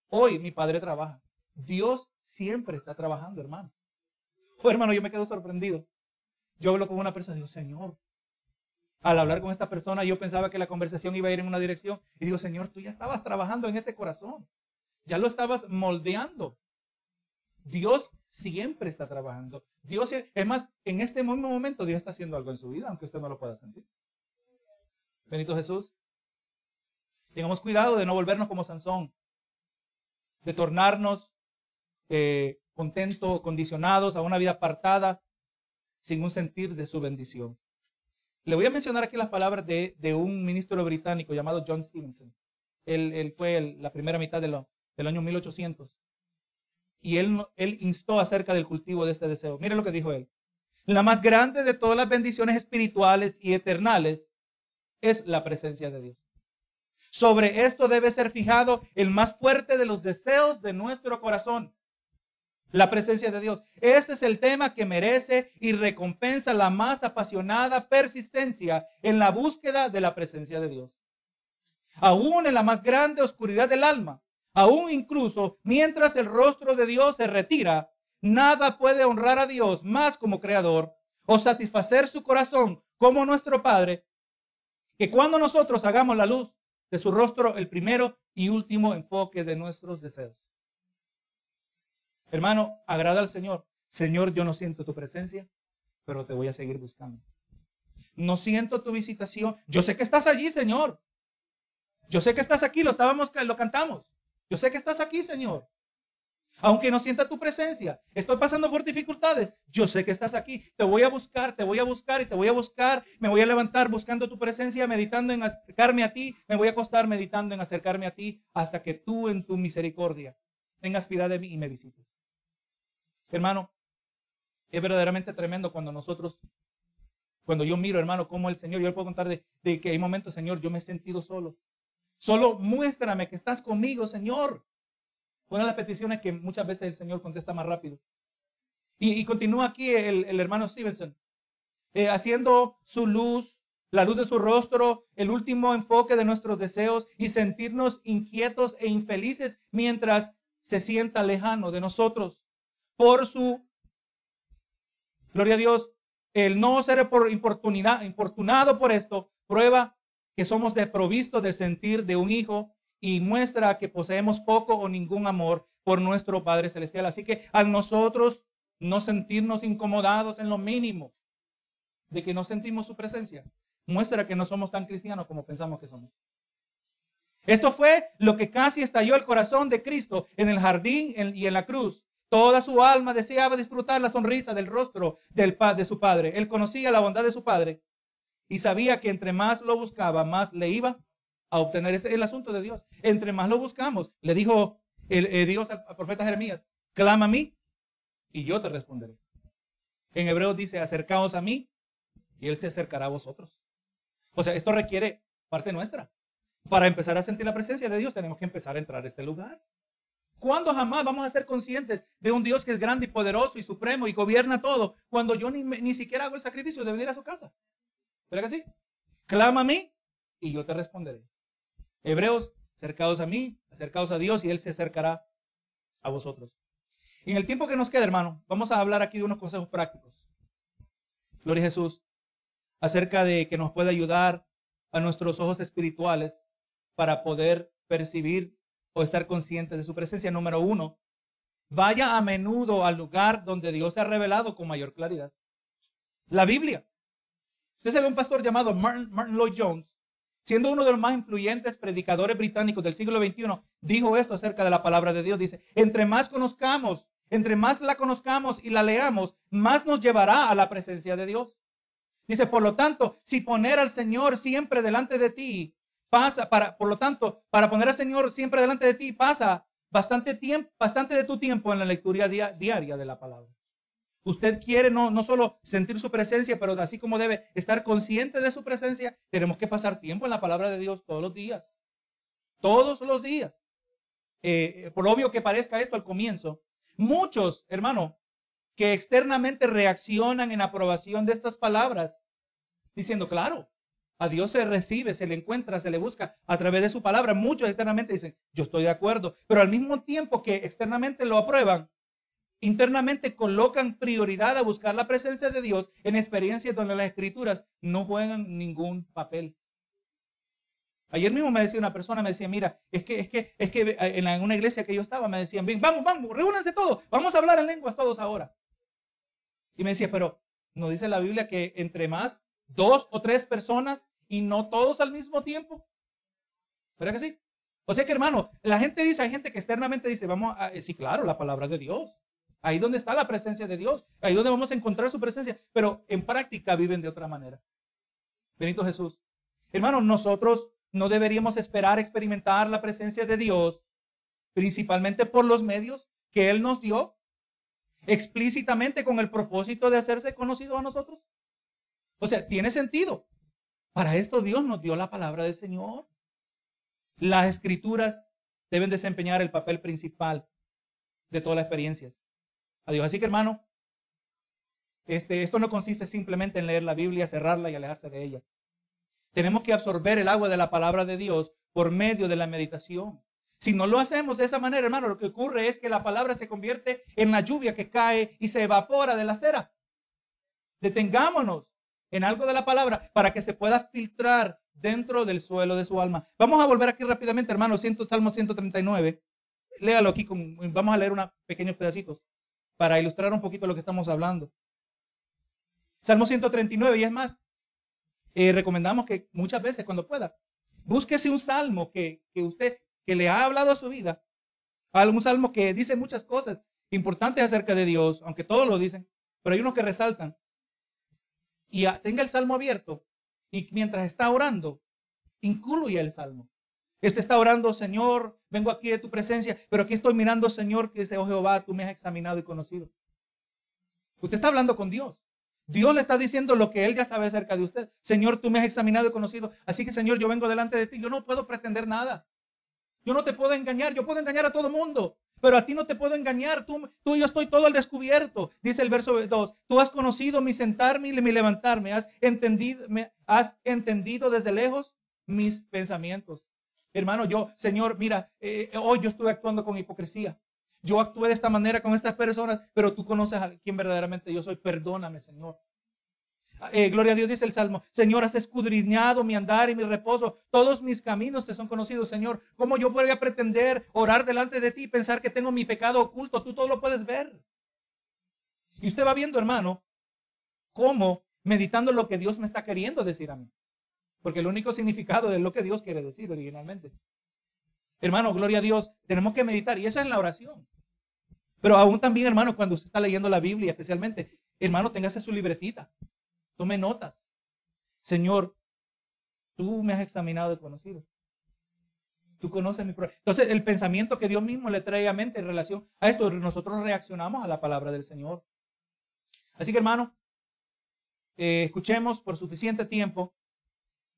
Hoy mi padre trabaja. Dios siempre está trabajando, hermano. Oh, hermano, yo me quedo sorprendido. Yo hablo con una persona digo, Señor, al hablar con esta persona, yo pensaba que la conversación iba a ir en una dirección. Y digo, Señor, tú ya estabas trabajando en ese corazón. Ya lo estabas moldeando. Dios siempre está trabajando. Dios, es más, en este mismo momento Dios está haciendo algo en su vida, aunque usted no lo pueda sentir. Benito Jesús. Tengamos cuidado de no volvernos como Sansón, de tornarnos eh, contentos, condicionados a una vida apartada, sin un sentir de su bendición. Le voy a mencionar aquí las palabras de, un ministro británico llamado John Stevenson. Él, fue la primera mitad del año 1800 y él, instó acerca del cultivo de este deseo. Mire lo que dijo él. La más grande de todas las bendiciones espirituales y eternales es la presencia de Dios. Sobre esto debe ser fijado el más fuerte de los deseos de nuestro corazón. la presencia de Dios. Este es el tema que merece y recompensa la más apasionada persistencia en la búsqueda de la presencia de Dios. Aún en la más grande oscuridad del alma, aún incluso mientras el rostro de Dios se retira, nada puede honrar a Dios más como creador o satisfacer su corazón como nuestro Padre, que cuando nosotros hagamos la luz de su rostro el primero y último enfoque de nuestros deseos. Hermano, agrada al Señor. Señor, yo no siento tu presencia, pero te voy a seguir buscando. No siento tu visitación. Yo sé que estás allí, Señor. Yo sé que estás aquí, lo estábamos, lo cantamos. Yo sé que estás aquí, Señor. Aunque no sienta tu presencia, estoy pasando por dificultades. Yo sé que estás aquí. Te voy a buscar, te voy a buscar y te voy a buscar. Me voy a levantar buscando tu presencia, meditando en acercarme a ti. Me voy a acostar meditando en acercarme a ti hasta que tú en tu misericordia tengas piedad de mí y me visites. Hermano, es verdaderamente tremendo cuando nosotros, cuando yo miro, hermano, como el Señor, yo le puedo contar de, que hay momentos, Señor, yo me he sentido solo. Solo muéstrame que estás conmigo, Señor. Una de las peticiones que muchas veces el Señor contesta más rápido. Y, continúa aquí el, hermano Stevenson, eh, haciendo su luz, la luz de su rostro, el último enfoque de nuestros deseos y sentirnos inquietos e infelices mientras se sienta lejano de nosotros por su, gloria a Dios, el no ser por importunidad, importunado por esto, prueba que somos desprovistos del sentir de un hijo y muestra que poseemos poco o ningún amor por nuestro Padre Celestial. Así que al nosotros no sentirnos incomodados en lo mínimo de que no sentimos su presencia, muestra que no somos tan cristianos como pensamos que somos. Esto fue lo que casi estalló el corazón de Cristo en el jardín y en la cruz. Toda su alma deseaba disfrutar la sonrisa del rostro del, de su padre. Él conocía la bondad de su padre y sabía que entre más lo buscaba, más le iba a obtener. Ese el asunto de Dios. Entre más lo buscamos, le dijo el, eh, Dios al, profeta Jeremías, clama a mí y yo te responderé. En hebreo dice, acercaos a mí y Él se acercará a vosotros. O sea, esto requiere parte nuestra. Para empezar a sentir la presencia de Dios, tenemos que empezar a entrar a este lugar. ¿Cuándo jamás vamos a ser conscientes de un Dios que es grande y poderoso y supremo y gobierna todo cuando yo ni, ni siquiera hago el sacrificio de venir a su casa? ¿Verdad que sí? Mí y yo te responderé. Hebreos, acercados a mí, acercados a Dios y Él se acercará a vosotros. En el tiempo que nos queda, hermano, vamos a hablar aquí de unos consejos prácticos. Gloria a Jesús. Acerca de que nos puede ayudar a nuestros ojos espirituales para poder percibir o estar conscientes de su presencia. Número uno, vaya a menudo al lugar donde Dios se ha revelado con mayor claridad. La Biblia. Usted sabe un pastor llamado Martin, Martin Lloyd Jones, siendo uno de los más influyentes predicadores británicos del siglo XXI, dijo esto acerca de la palabra de Dios. Dice, entre más conozcamos, entre más la conozcamos y la leamos, más nos llevará a la presencia de Dios. Dice, por lo tanto, si poner al Señor siempre delante de ti pasa, para, por lo tanto, para poner al Señor siempre delante de ti, pasa bastante tiempo, bastante de tu tiempo en la lectura diaria de la palabra. Usted quiere no, no solo sentir su presencia, pero así como debe estar consciente de su presencia, tenemos que pasar tiempo en la palabra de Dios todos los días. Todos los días. Eh, por obvio que parezca esto al comienzo, muchos, hermano, que externamente reaccionan en aprobación de estas palabras, diciendo, claro, a Dios se recibe, se le encuentra, se le busca a través de su palabra. Muchos externamente dicen, yo estoy de acuerdo, pero al mismo tiempo que externamente lo aprueban, internamente colocan prioridad a buscar la presencia de Dios en experiencias donde las escrituras no juegan ningún papel. Ayer mismo me decía una persona, me decía, mira, es que, es que, es que en una iglesia que yo estaba me decían, ven, vamos, vamos, reúnanse todos, vamos a hablar en lenguas todos ahora. Y me decía, pero ¿no dice la Biblia que entre más dos o tres personas y no todos al mismo tiempo. ¿Verdad que sí? O sea que hermano, la gente dice, hay gente que externamente dice, vamos a, sí, claro, la palabra de Dios. Ahí donde está la presencia de Dios, ahí donde vamos a encontrar su presencia, pero en práctica viven de otra manera. Benito Jesús. Hermano, nosotros no deberíamos esperar experimentar la presencia de Dios, principalmente por los medios que Él nos dio, explícitamente con el propósito de hacerse conocido a nosotros. O sea, tiene sentido. Para esto Dios nos dio la palabra del Señor. Las escrituras deben desempeñar el papel principal de todas las experiencias. A Dios. Así que hermano, este, esto no consiste simplemente en leer la Biblia, cerrarla y alejarse de ella. Tenemos que absorber el agua de la palabra de Dios por medio de la meditación. Si no lo hacemos de esa manera, hermano, lo que ocurre es que la palabra se convierte en la lluvia que cae y se evapora de la cera. Detengámonos en algo de la palabra para que se pueda filtrar dentro del suelo de su alma. Vamos a volver aquí rápidamente, hermano, Salmo 139. Léalo aquí, vamos a leer unos pequeños pedacitos para ilustrar un poquito lo que estamos hablando. Salmo 139, y es más, eh, recomendamos que muchas veces cuando pueda, búsquese un salmo que, que usted, que le ha hablado a su vida, algún salmo que dice muchas cosas importantes acerca de Dios, aunque todos lo dicen, pero hay unos que resaltan. Y tenga el salmo abierto y mientras está orando, incluye el salmo. Este está orando, Señor, vengo aquí de tu presencia, pero aquí estoy mirando, Señor, que dice, oh Jehová, tú me has examinado y conocido. Usted está hablando con Dios. Dios le está diciendo lo que Él ya sabe acerca de usted. Señor, tú me has examinado y conocido. Así que, Señor, yo vengo delante de ti. Yo no puedo pretender nada. Yo no te puedo engañar. Yo puedo engañar a todo mundo. Pero a ti no te puedo engañar. Tú, tú y yo estoy todo al descubierto. Dice el verso 2. Tú has conocido mi sentarme y mi levantarme. Has entendido, me, has entendido desde lejos mis pensamientos. Hermano, yo, Señor, mira, eh, hoy yo estuve actuando con hipocresía yo actué de esta manera con estas personas, pero tú conoces a quien verdaderamente yo soy. Perdóname, Señor. Eh, gloria a Dios, dice el Salmo. Señor, has escudriñado mi andar y mi reposo. Todos mis caminos te son conocidos, Señor. ¿Cómo yo podría pretender orar delante de ti y pensar que tengo mi pecado oculto? Tú todo lo puedes ver. Y usted va viendo, hermano, cómo meditando lo que Dios me está queriendo decir a mí. Porque el único significado es lo que Dios quiere decir originalmente. Hermano, gloria a Dios, tenemos que meditar y eso es la oración. Pero aún también, hermano, cuando usted está leyendo la Biblia, especialmente, hermano, téngase su libretita. Tome notas. Señor, tú me has examinado y conocido. Tú conoces mi problema. Entonces, el pensamiento que Dios mismo le trae a mente en relación a esto, nosotros reaccionamos a la palabra del Señor. Así que, hermano, eh, escuchemos por suficiente tiempo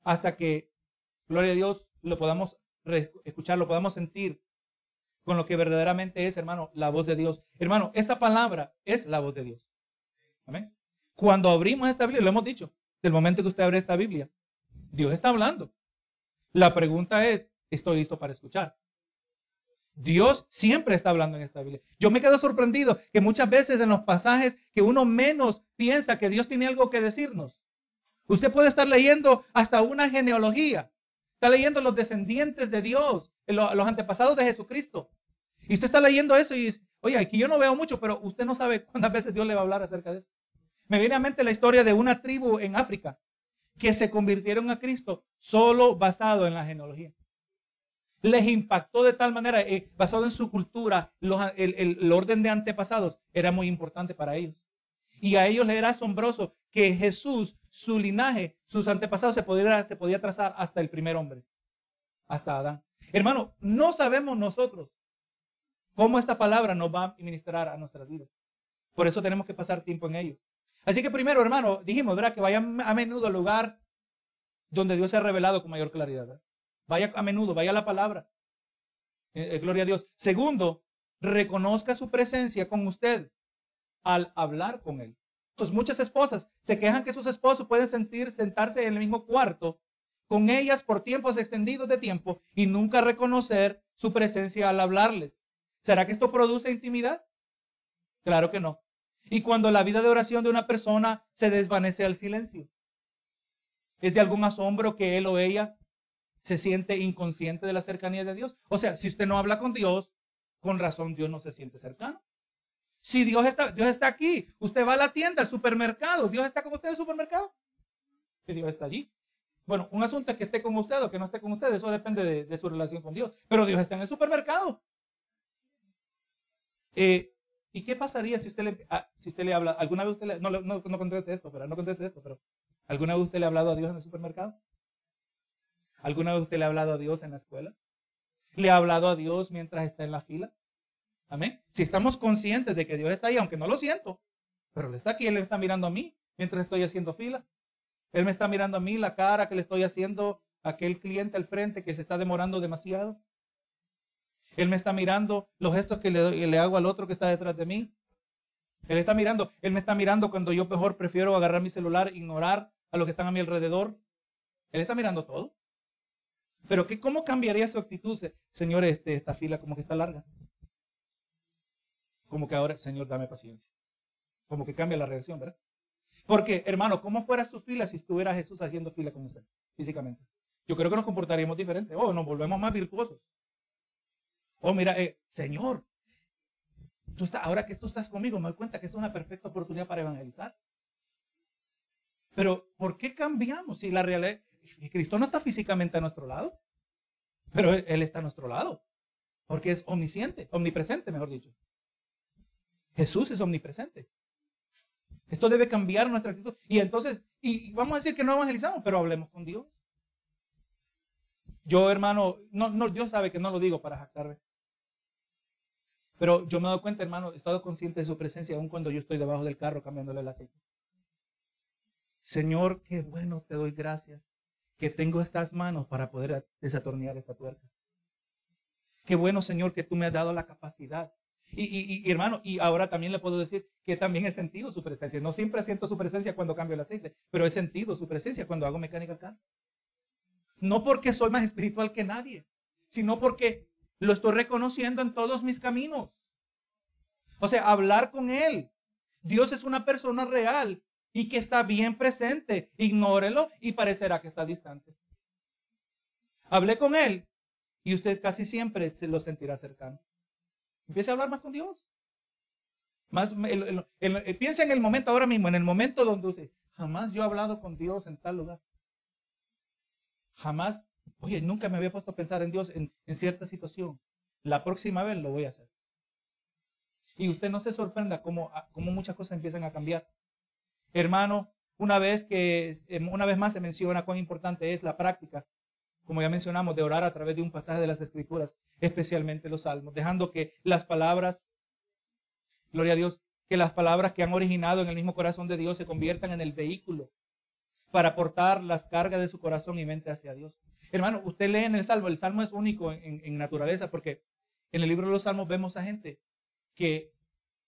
hasta que, gloria a Dios, lo podamos escucharlo, podamos sentir con lo que verdaderamente es, hermano, la voz de Dios. Hermano, esta palabra es la voz de Dios. Amén. Cuando abrimos esta Biblia, lo hemos dicho, del momento que usted abre esta Biblia, Dios está hablando. La pregunta es, ¿estoy listo para escuchar? Dios siempre está hablando en esta Biblia. Yo me quedo sorprendido que muchas veces en los pasajes que uno menos piensa que Dios tiene algo que decirnos. Usted puede estar leyendo hasta una genealogía. Está leyendo los descendientes de Dios, los antepasados de Jesucristo. Y usted está leyendo eso y dice, oye, aquí yo no veo mucho, pero usted no sabe cuántas veces Dios le va a hablar acerca de eso. Me viene a mente la historia de una tribu en África que se convirtieron a Cristo solo basado en la genealogía. Les impactó de tal manera, eh, basado en su cultura, el, el orden de antepasados era muy importante para ellos. Y a ellos les era asombroso que Jesús, su linaje, sus antepasados se podía, trazar hasta el primer hombre, hasta Adán. Hermano, no sabemos nosotros cómo esta palabra nos va a ministrar a nuestras vidas. Por eso tenemos que pasar tiempo en ello. Así que primero, hermano, dijimos, ¿verdad? Que vaya a menudo al lugar donde Dios se ha revelado con mayor claridad. Vaya a menudo, vaya a la palabra. Eh, eh, gloria a Dios. Segundo, reconozca su presencia con usted al hablar con él. Muchas esposas se quejan que sus esposos pueden sentir sentarse en el mismo cuarto con ellas por tiempos extendidos de tiempo y nunca reconocer su presencia al hablarles. ¿Será que esto produce intimidad? Claro que no. Y cuando la vida de oración de una persona se desvanece al silencio, ¿es de algún asombro que él o ella se siente inconsciente de la cercanía de Dios? O sea, si usted no habla con Dios, con razón Dios no se siente cercano. Si Dios está, Dios está aquí, usted va a la tienda, al supermercado, Dios está con usted en el supermercado. Dios está allí. Bueno, un asunto es que esté con usted o que no esté con usted, eso depende de, de su relación con Dios. Pero Dios está en el supermercado. Eh, ¿Y qué pasaría si usted le, ah, si usted le habla? ¿Alguna vez usted le, no, no, no conteste esto, pero no conteste esto, pero ¿alguna vez usted le ha hablado a Dios en el supermercado? ¿Alguna vez usted le ha hablado a Dios en la escuela? ¿Le ha hablado a Dios mientras está en la fila? Amén. Si estamos conscientes de que Dios está ahí, aunque no lo siento, pero Él está aquí, Él me está mirando a mí mientras estoy haciendo fila. Él me está mirando a mí la cara que le estoy haciendo a aquel cliente al frente que se está demorando demasiado. Él me está mirando los gestos que le, le hago al otro que está detrás de mí. Él está mirando, Él me está mirando cuando yo mejor prefiero agarrar mi celular, ignorar a los que están a mi alrededor. Él está mirando todo. Pero ¿qué, ¿cómo cambiaría su actitud? Señor, este, esta fila como que está larga. Como que ahora, Señor, dame paciencia. Como que cambia la reacción, ¿verdad? Porque, hermano, ¿cómo fuera su fila si estuviera Jesús haciendo fila con usted, físicamente? Yo creo que nos comportaríamos diferente. Oh, nos volvemos más virtuosos. Oh, mira, eh, Señor, tú estás, ahora que tú estás conmigo, me doy cuenta que es una perfecta oportunidad para evangelizar. Pero, ¿por qué cambiamos si la realidad, Cristo no está físicamente a nuestro lado, pero él, está a nuestro lado, porque es omnisciente, omnipresente, mejor dicho. Jesús es omnipresente. Esto debe cambiar nuestra actitud. Y entonces, y vamos a decir que no evangelizamos, pero hablemos con Dios. Yo, hermano, no, no, Dios sabe que no lo digo para jactarme. Pero yo me dado cuenta, hermano, he estado consciente de su presencia aun cuando yo estoy debajo del carro cambiándole el aceite. Señor, qué bueno, te doy gracias que tengo estas manos para poder desatornillar esta tuerca. Qué bueno, Señor, que tú me has dado la capacidad. Y, hermano, y ahora también le puedo decir que también he sentido su presencia. No siempre siento su presencia cuando cambio el aceite, pero he sentido su presencia cuando hago mecánica acá. No porque soy más espiritual que nadie, sino porque lo estoy reconociendo en todos mis caminos. O sea, hablar con Él. Dios es una persona real y que está bien presente. Ignórelo y parecerá que está distante. Hablé con Él y usted casi siempre se lo sentirá cercano. Empiece a hablar más con Dios. Más, piensa en el momento ahora mismo, en el momento donde usted, jamás yo he hablado con Dios en tal lugar. Jamás, oye, nunca me había puesto a pensar en Dios en, cierta situación. La próxima vez lo voy a hacer. Y usted no se sorprenda cómo, cómo muchas cosas empiezan a cambiar. Hermano, una vez que em, una vez más se menciona cuán importante es la práctica, como ya mencionamos, de orar a través de un pasaje de las Escrituras, especialmente los salmos, dejando que las palabras, gloria a Dios, que las palabras que han originado en el mismo corazón de Dios se conviertan en el vehículo para portar las cargas de su corazón y mente hacia Dios. Hermano, usted lee en el Salmo, el Salmo es único en, naturaleza porque en el libro de los Salmos vemos a gente que,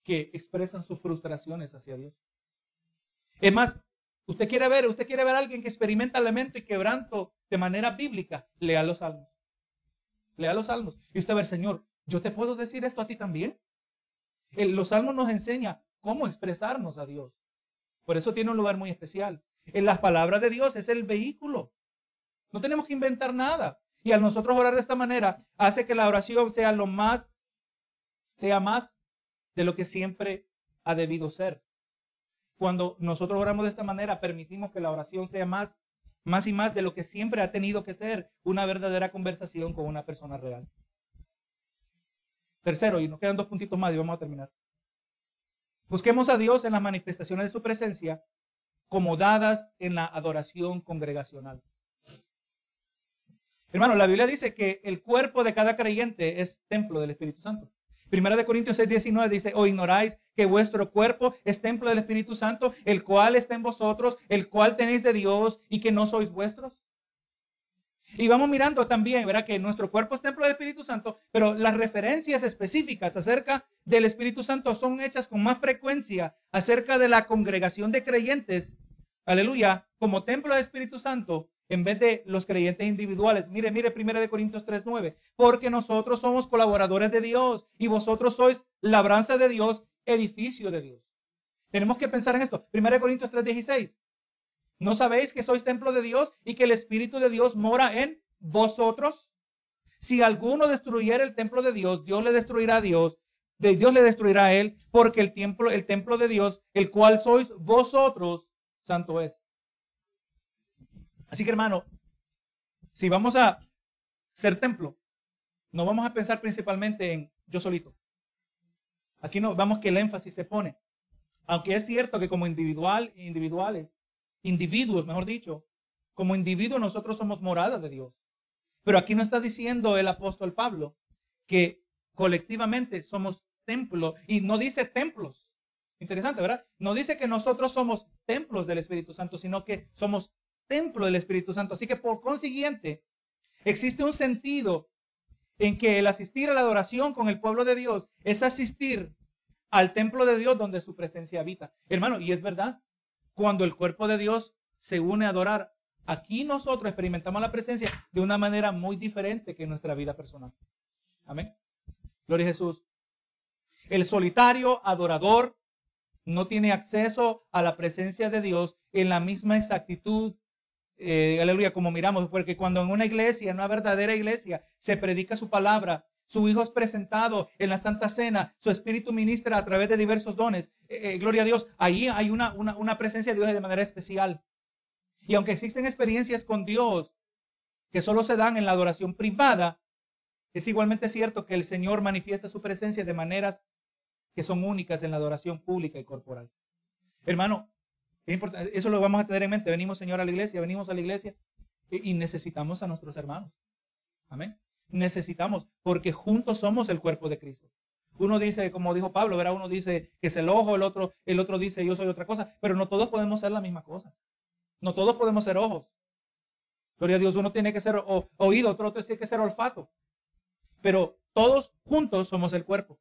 que expresan sus frustraciones hacia Dios. Es más, usted quiere ver, usted quiere ver a alguien que experimenta lamento y quebranto de manera bíblica, lea los salmos. Lea los salmos. Y usted ver, Señor, yo te puedo decir esto a ti también. los salmos nos enseña cómo expresarnos a Dios. Por eso tiene un lugar muy especial. En las palabras de Dios es el vehículo. No tenemos que inventar nada. Y al nosotros orar de esta manera, hace que la oración sea lo más, sea más de lo que siempre ha debido ser. Cuando nosotros oramos de esta manera, permitimos que la oración sea más, más y más de lo que siempre ha tenido que ser una verdadera conversación con una persona real. Tercero, y nos quedan dos puntitos más y vamos a terminar. Busquemos a Dios en las manifestaciones de su presencia como dadas en la adoración congregacional. Hermano, la Biblia dice que el cuerpo de cada creyente es templo del Espíritu Santo. Primera de Corintios 6, 19 dice, o ignoráis que vuestro cuerpo es templo del Espíritu Santo, el cual está en vosotros, el cual tenéis de Dios y que no sois vuestros. Y vamos mirando también, ¿verdad? Que nuestro cuerpo es templo del Espíritu Santo, pero las referencias específicas acerca del Espíritu Santo son hechas con más frecuencia acerca de la congregación de creyentes, aleluya, como templo del Espíritu Santo en vez de los creyentes individuales. Mire, mire, 1 Corintios 3:9, porque nosotros somos colaboradores de Dios y vosotros sois labranza de Dios, edificio de Dios. Tenemos que pensar en esto. 1 Corintios 3:16. ¿No sabéis que sois templo de Dios y que el Espíritu de Dios mora en vosotros? Si alguno destruyera el templo de Dios, Dios le destruirá a Dios, de Dios le destruirá a él, porque el templo, el templo de Dios, el cual sois vosotros, santo es. Así que hermano, si vamos a ser templo, no vamos a pensar principalmente en yo solito. Aquí no vamos que el énfasis se pone. Aunque es cierto que como individual, individuales, individuos, mejor dicho, como individuos nosotros somos morada de Dios. Pero aquí no está diciendo el apóstol Pablo que colectivamente somos templo y no dice templos. Interesante, ¿verdad? No dice que nosotros somos templos del Espíritu Santo, sino que somos templo del Espíritu Santo. Así que por consiguiente, existe un sentido en que el asistir a la adoración con el pueblo de Dios es asistir al templo de Dios donde su presencia habita. Hermano, y es verdad, cuando el cuerpo de Dios se une a adorar, aquí nosotros experimentamos la presencia de una manera muy diferente que en nuestra vida personal. Amén. Gloria a Jesús. El solitario adorador no tiene acceso a la presencia de Dios en la misma exactitud, eh, aleluya, como miramos, porque cuando en una iglesia, en una verdadera iglesia, se predica su palabra, su Hijo es presentado en la Santa Cena, su Espíritu ministra a través de diversos dones, eh, eh, gloria a Dios, ahí hay una, una, una presencia de Dios de manera especial. Y aunque existen experiencias con Dios que solo se dan en la adoración privada, es igualmente cierto que el Señor manifiesta su presencia de maneras que son únicas en la adoración pública y corporal. Hermano, eso lo vamos a tener en mente. Venimos, Señor, a la iglesia, venimos a la iglesia y necesitamos a nuestros hermanos. Amén. Necesitamos, porque juntos somos el cuerpo de Cristo. Uno dice, como dijo Pablo, ¿verdad? Uno dice que es el ojo, el otro, el otro dice yo soy otra cosa, pero no todos podemos ser la misma cosa. No todos podemos ser ojos. Gloria a Dios, uno tiene que ser oído, otro tiene que ser olfato. Pero todos juntos somos el cuerpo.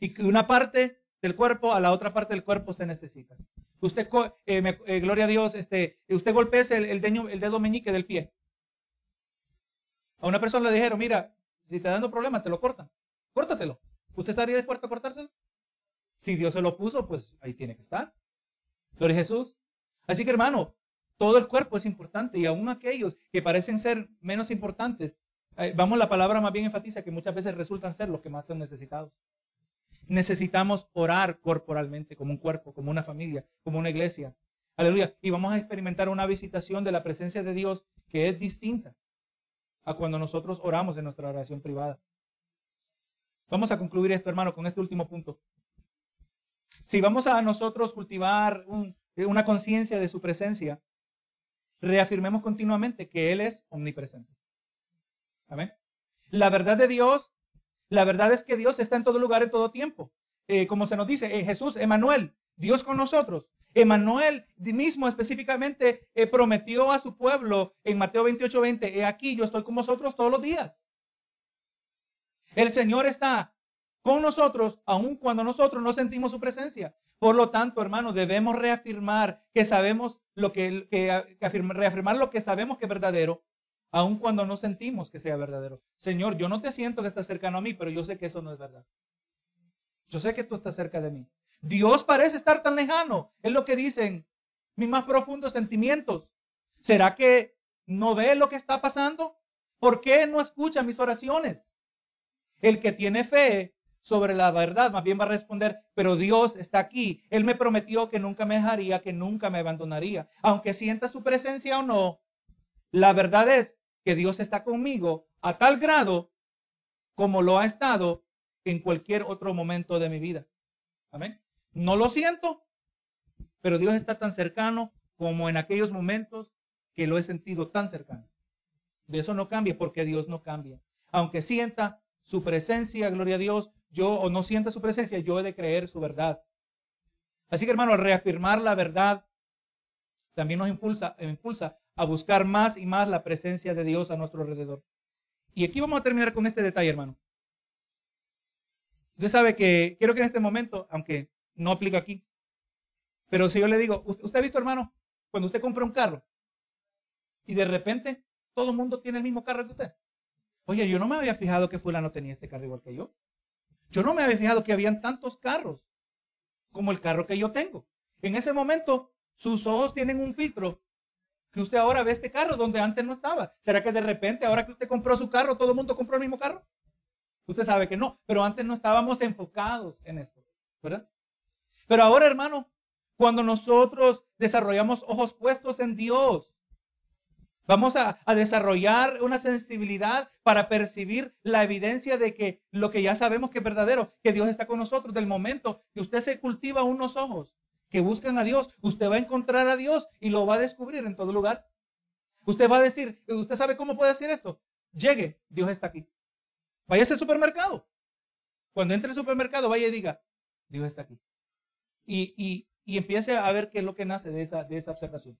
Y que una parte del cuerpo a la otra parte del cuerpo se necesita. Usted, eh, eh, gloria a Dios, este, usted golpea el, dedo, meñique del pie. A una persona le dijeron, mira, si te dando problemas, te lo cortan. Córtatelo. ¿Usted estaría dispuesto a cortárselo? Si Dios se lo puso, pues ahí tiene que estar. Gloria a Jesús. Así que hermano, todo el cuerpo es importante y aún aquellos que parecen ser menos importantes, eh, vamos, la palabra más bien enfatiza que muchas veces resultan ser los que más son necesitados. Necesitamos orar corporalmente, como un cuerpo, como una familia, como una iglesia. Aleluya. Y vamos a experimentar una visitación de la presencia de Dios que es distinta a cuando nosotros oramos en nuestra oración privada. Vamos a concluir esto, hermano, con este último punto. Si vamos a nosotros cultivar una conciencia de su presencia, reafirmemos continuamente que Él es omnipresente. Amén. La verdad de Dios, la verdad es que Dios está en todo lugar, en todo tiempo. Eh, como se nos dice, eh, Jesús, Emanuel, Dios con nosotros. Emanuel mismo específicamente eh, prometió a su pueblo en Mateo 28, 20, he aquí, yo estoy con vosotros todos los días. El Señor está con nosotros, aun cuando nosotros no sentimos su presencia. Por lo tanto, hermano, debemos reafirmar que sabemos lo que, que, reafirmar lo que sabemos que es verdadero aun cuando no sentimos que sea verdadero. Señor, yo no te siento que estás cercano a mí, pero yo sé que eso no es verdad. Yo sé que tú estás cerca de mí. Dios parece estar tan lejano. Es lo que dicen mis más profundos sentimientos. ¿Será que no ve lo que está pasando? ¿Por qué no escucha mis oraciones? El que tiene fe sobre la verdad más bien va a responder, pero Dios está aquí. Él me prometió que nunca me dejaría, que nunca me abandonaría. Aunque sienta su presencia o no, la verdad es que Dios está conmigo a tal grado como lo ha estado en cualquier otro momento de mi vida. Amén. No lo siento, pero Dios está tan cercano como en aquellos momentos que lo he sentido tan cercano. De eso no cambia porque Dios no cambia. Aunque sienta su presencia, gloria a Dios, yo o no sienta su presencia, yo he de creer su verdad. Así que hermano, reafirmar la verdad, también nos impulsa a buscar más y más la presencia de Dios a nuestro alrededor. Y aquí vamos a terminar con este detalle, hermano. Usted sabe que quiero que en este momento, aunque no aplica aquí, pero si yo le digo, ¿usted ha visto, hermano, cuando usted compra un carro y de repente todo el mundo tiene el mismo carro que usted? Oye, yo no me había fijado que fulano tenía este carro igual que yo. Yo no me había fijado que habían tantos carros como el carro que yo tengo. En ese momento, sus ojos tienen un filtro que usted ahora ve este carro donde antes no estaba. ¿Será que de repente, ahora que usted compró su carro, todo el mundo compró el mismo carro? Usted sabe que no, pero antes no estábamos enfocados en esto, ¿verdad? Pero ahora, hermano, cuando nosotros desarrollamos ojos puestos en Dios, vamos a, a, desarrollar una sensibilidad para percibir la evidencia de que lo que ya sabemos que es verdadero, que Dios está con nosotros, del momento que usted se cultiva unos ojos que buscan a Dios, usted va a encontrar a Dios y lo va a descubrir en todo lugar. Usted va a decir, ¿usted sabe cómo puede decir esto? Llegue, Dios está aquí. Vaya al supermercado. Cuando entre al supermercado, vaya y diga, Dios está aquí. Y, y, empiece a ver qué es lo que nace de esa, de esa observación.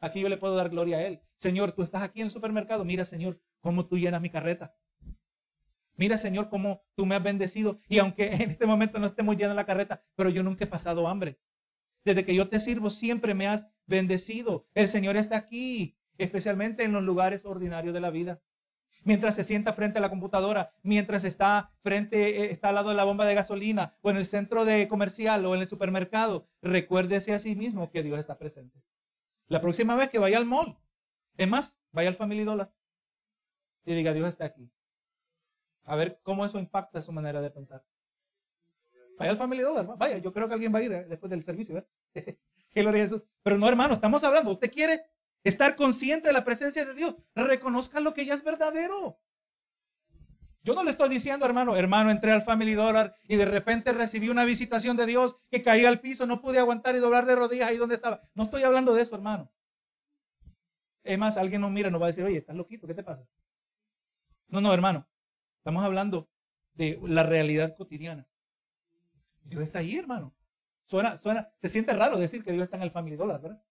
Aquí yo le puedo dar gloria a Él. Señor, tú estás aquí en el supermercado. Mira, Señor, cómo tú llenas mi carreta. Mira, Señor, cómo tú me has bendecido. Y aunque *laughs* en este momento no estemos llenos la carreta, pero yo nunca he pasado hambre. Desde que yo te sirvo, siempre me has bendecido. El Señor está aquí, especialmente en los lugares ordinarios de la vida. Mientras se sienta frente a la computadora, mientras está frente, eh, está al lado de la bomba de gasolina, o en el centro de comercial, o en el supermercado, recuérdese a sí mismo que Dios está presente. La próxima vez que vaya al mall, es más, vaya al Family Dollar y diga, Dios está aquí. A ver cómo eso impacta su manera de pensar. Vaya al Family Dollar, vaya, yo creo que alguien va a ir eh, después del servicio. *laughs* gloria a Jesús. Pero no, hermano, estamos hablando. Usted quiere estar consciente de la presencia de Dios. Reconozca lo que ya es verdadero. Yo no le estoy diciendo, hermano, hermano, entré al Family Dollar y de repente recibí una visitación de Dios que caí al piso, no pude aguantar y doblar de rodillas ahí donde estaba. No estoy hablando de eso, hermano. Es más, alguien nos mira nos va a decir, oye, estás loquito, ¿qué te pasa? No, no, hermano. Estamos hablando de la realidad cotidiana. Dios está ahí, hermano. Suena, suena, se siente raro decir que Dios está en el Family Dollar, ¿verdad?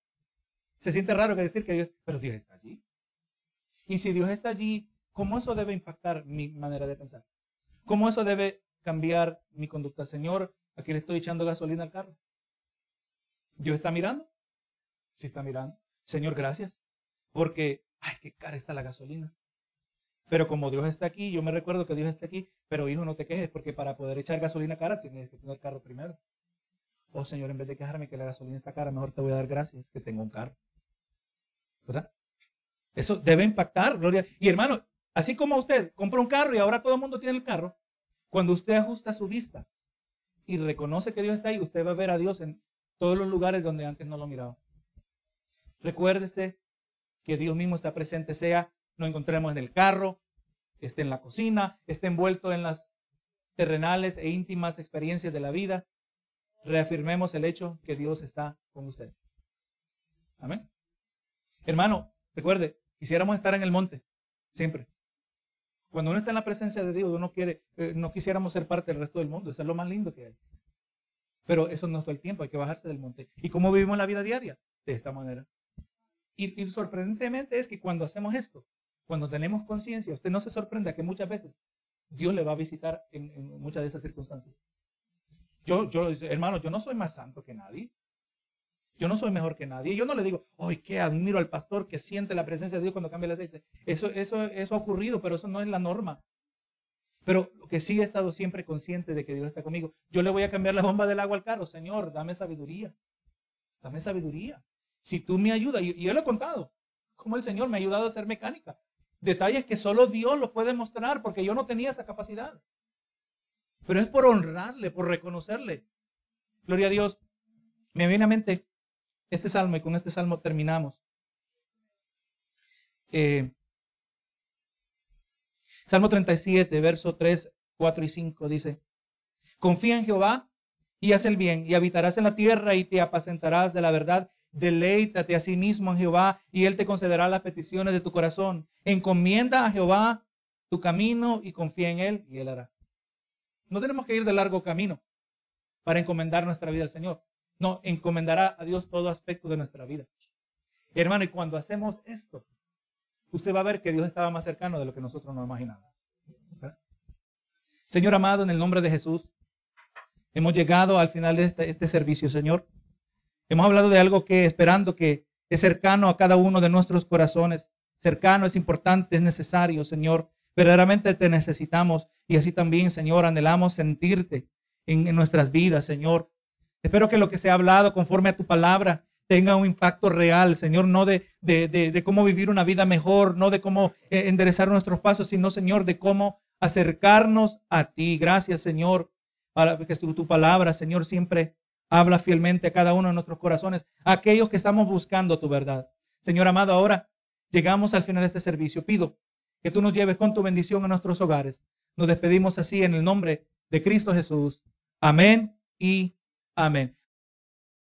Se siente raro que decir que Dios, pero Dios está allí. Y si Dios está allí, ¿cómo eso debe impactar mi manera de pensar? ¿Cómo eso debe cambiar mi conducta? Señor, aquí le estoy echando gasolina al carro. ¿Dios está mirando? Sí está mirando. Señor, gracias. Porque, ay, qué cara está la gasolina. Pero como Dios está aquí, yo me recuerdo que Dios está aquí, pero hijo, no te quejes, porque para poder echar gasolina cara tienes que tener carro primero. Oh Señor, en vez de quejarme que la gasolina está cara, mejor te voy a dar gracias que tengo un carro. ¿Verdad? Eso debe impactar, Gloria. Y hermano, así como usted compra un carro y ahora todo el mundo tiene el carro, cuando usted ajusta su vista y reconoce que Dios está ahí, usted va a ver a Dios en todos los lugares donde antes no lo miraba. Recuérdese que Dios mismo está presente, sea nos encontremos en el carro, esté en la cocina, esté envuelto en las terrenales e íntimas experiencias de la vida. Reafirmemos el hecho que Dios está con usted. Amén. Hermano, recuerde, quisiéramos estar en el monte, siempre. Cuando uno está en la presencia de Dios, uno quiere, eh, no quisiéramos ser parte del resto del mundo, eso es lo más lindo que hay. Pero eso no es todo el tiempo, hay que bajarse del monte. ¿Y cómo vivimos la vida diaria? De esta manera. Y, sorprendentemente es que cuando hacemos esto, cuando tenemos conciencia, usted no se sorprenda que muchas veces Dios le va a visitar en, muchas de esas circunstancias. Yo, yo, hermano, yo no soy más santo que nadie. Yo no soy mejor que nadie. Yo no le digo, ¡ay, qué admiro al pastor que siente la presencia de Dios cuando cambia el aceite! Eso, eso, eso ha ocurrido, pero eso no es la norma. Pero que sí he estado siempre consciente de que Dios está conmigo. Yo le voy a cambiar la bomba del agua al carro. Señor, dame sabiduría. Dame sabiduría. Si tú me ayudas, y, yo lo he contado, como el Señor me ha ayudado a ser mecánica. Detalles que solo Dios los puede mostrar porque yo no tenía esa capacidad. Pero es por honrarle, por reconocerle. Gloria a Dios. Me viene a mente este salmo y con este salmo terminamos. Eh, salmo 37, verso 3, 4 y 5 dice, confía en Jehová y haz el bien y habitarás en la tierra y te apacentarás de la verdad. Deleítate a sí mismo en Jehová y Él te concederá las peticiones de tu corazón. Encomienda a Jehová tu camino y confía en Él y Él hará. No tenemos que ir de largo camino para encomendar nuestra vida al Señor. No, encomendará a Dios todo aspecto de nuestra vida. Hermano, y cuando hacemos esto, usted va a ver que Dios estaba más cercano de lo que nosotros nos imaginábamos. Señor amado, en el nombre de Jesús, hemos llegado al final de este, este, servicio, Señor. Hemos hablado de algo que esperando que es cercano a cada uno de nuestros corazones. Cercano, es importante, es necesario, Señor. Verdaderamente te necesitamos y así también, Señor, anhelamos sentirte en, nuestras vidas, Señor. Espero que lo que se ha hablado conforme a tu palabra tenga un impacto real, Señor, no de, cómo vivir una vida mejor, no de cómo eh, enderezar nuestros pasos, sino, Señor, de cómo acercarnos a ti. Gracias, Señor, para que tu palabra, Señor, siempre habla fielmente a cada uno de nuestros corazones, a aquellos que estamos buscando tu verdad. Señor amado, ahora llegamos al final de este servicio. Pido que tú nos lleves con tu bendición a nuestros hogares. Nos despedimos así en el nombre de Cristo Jesús. Amén y Amén.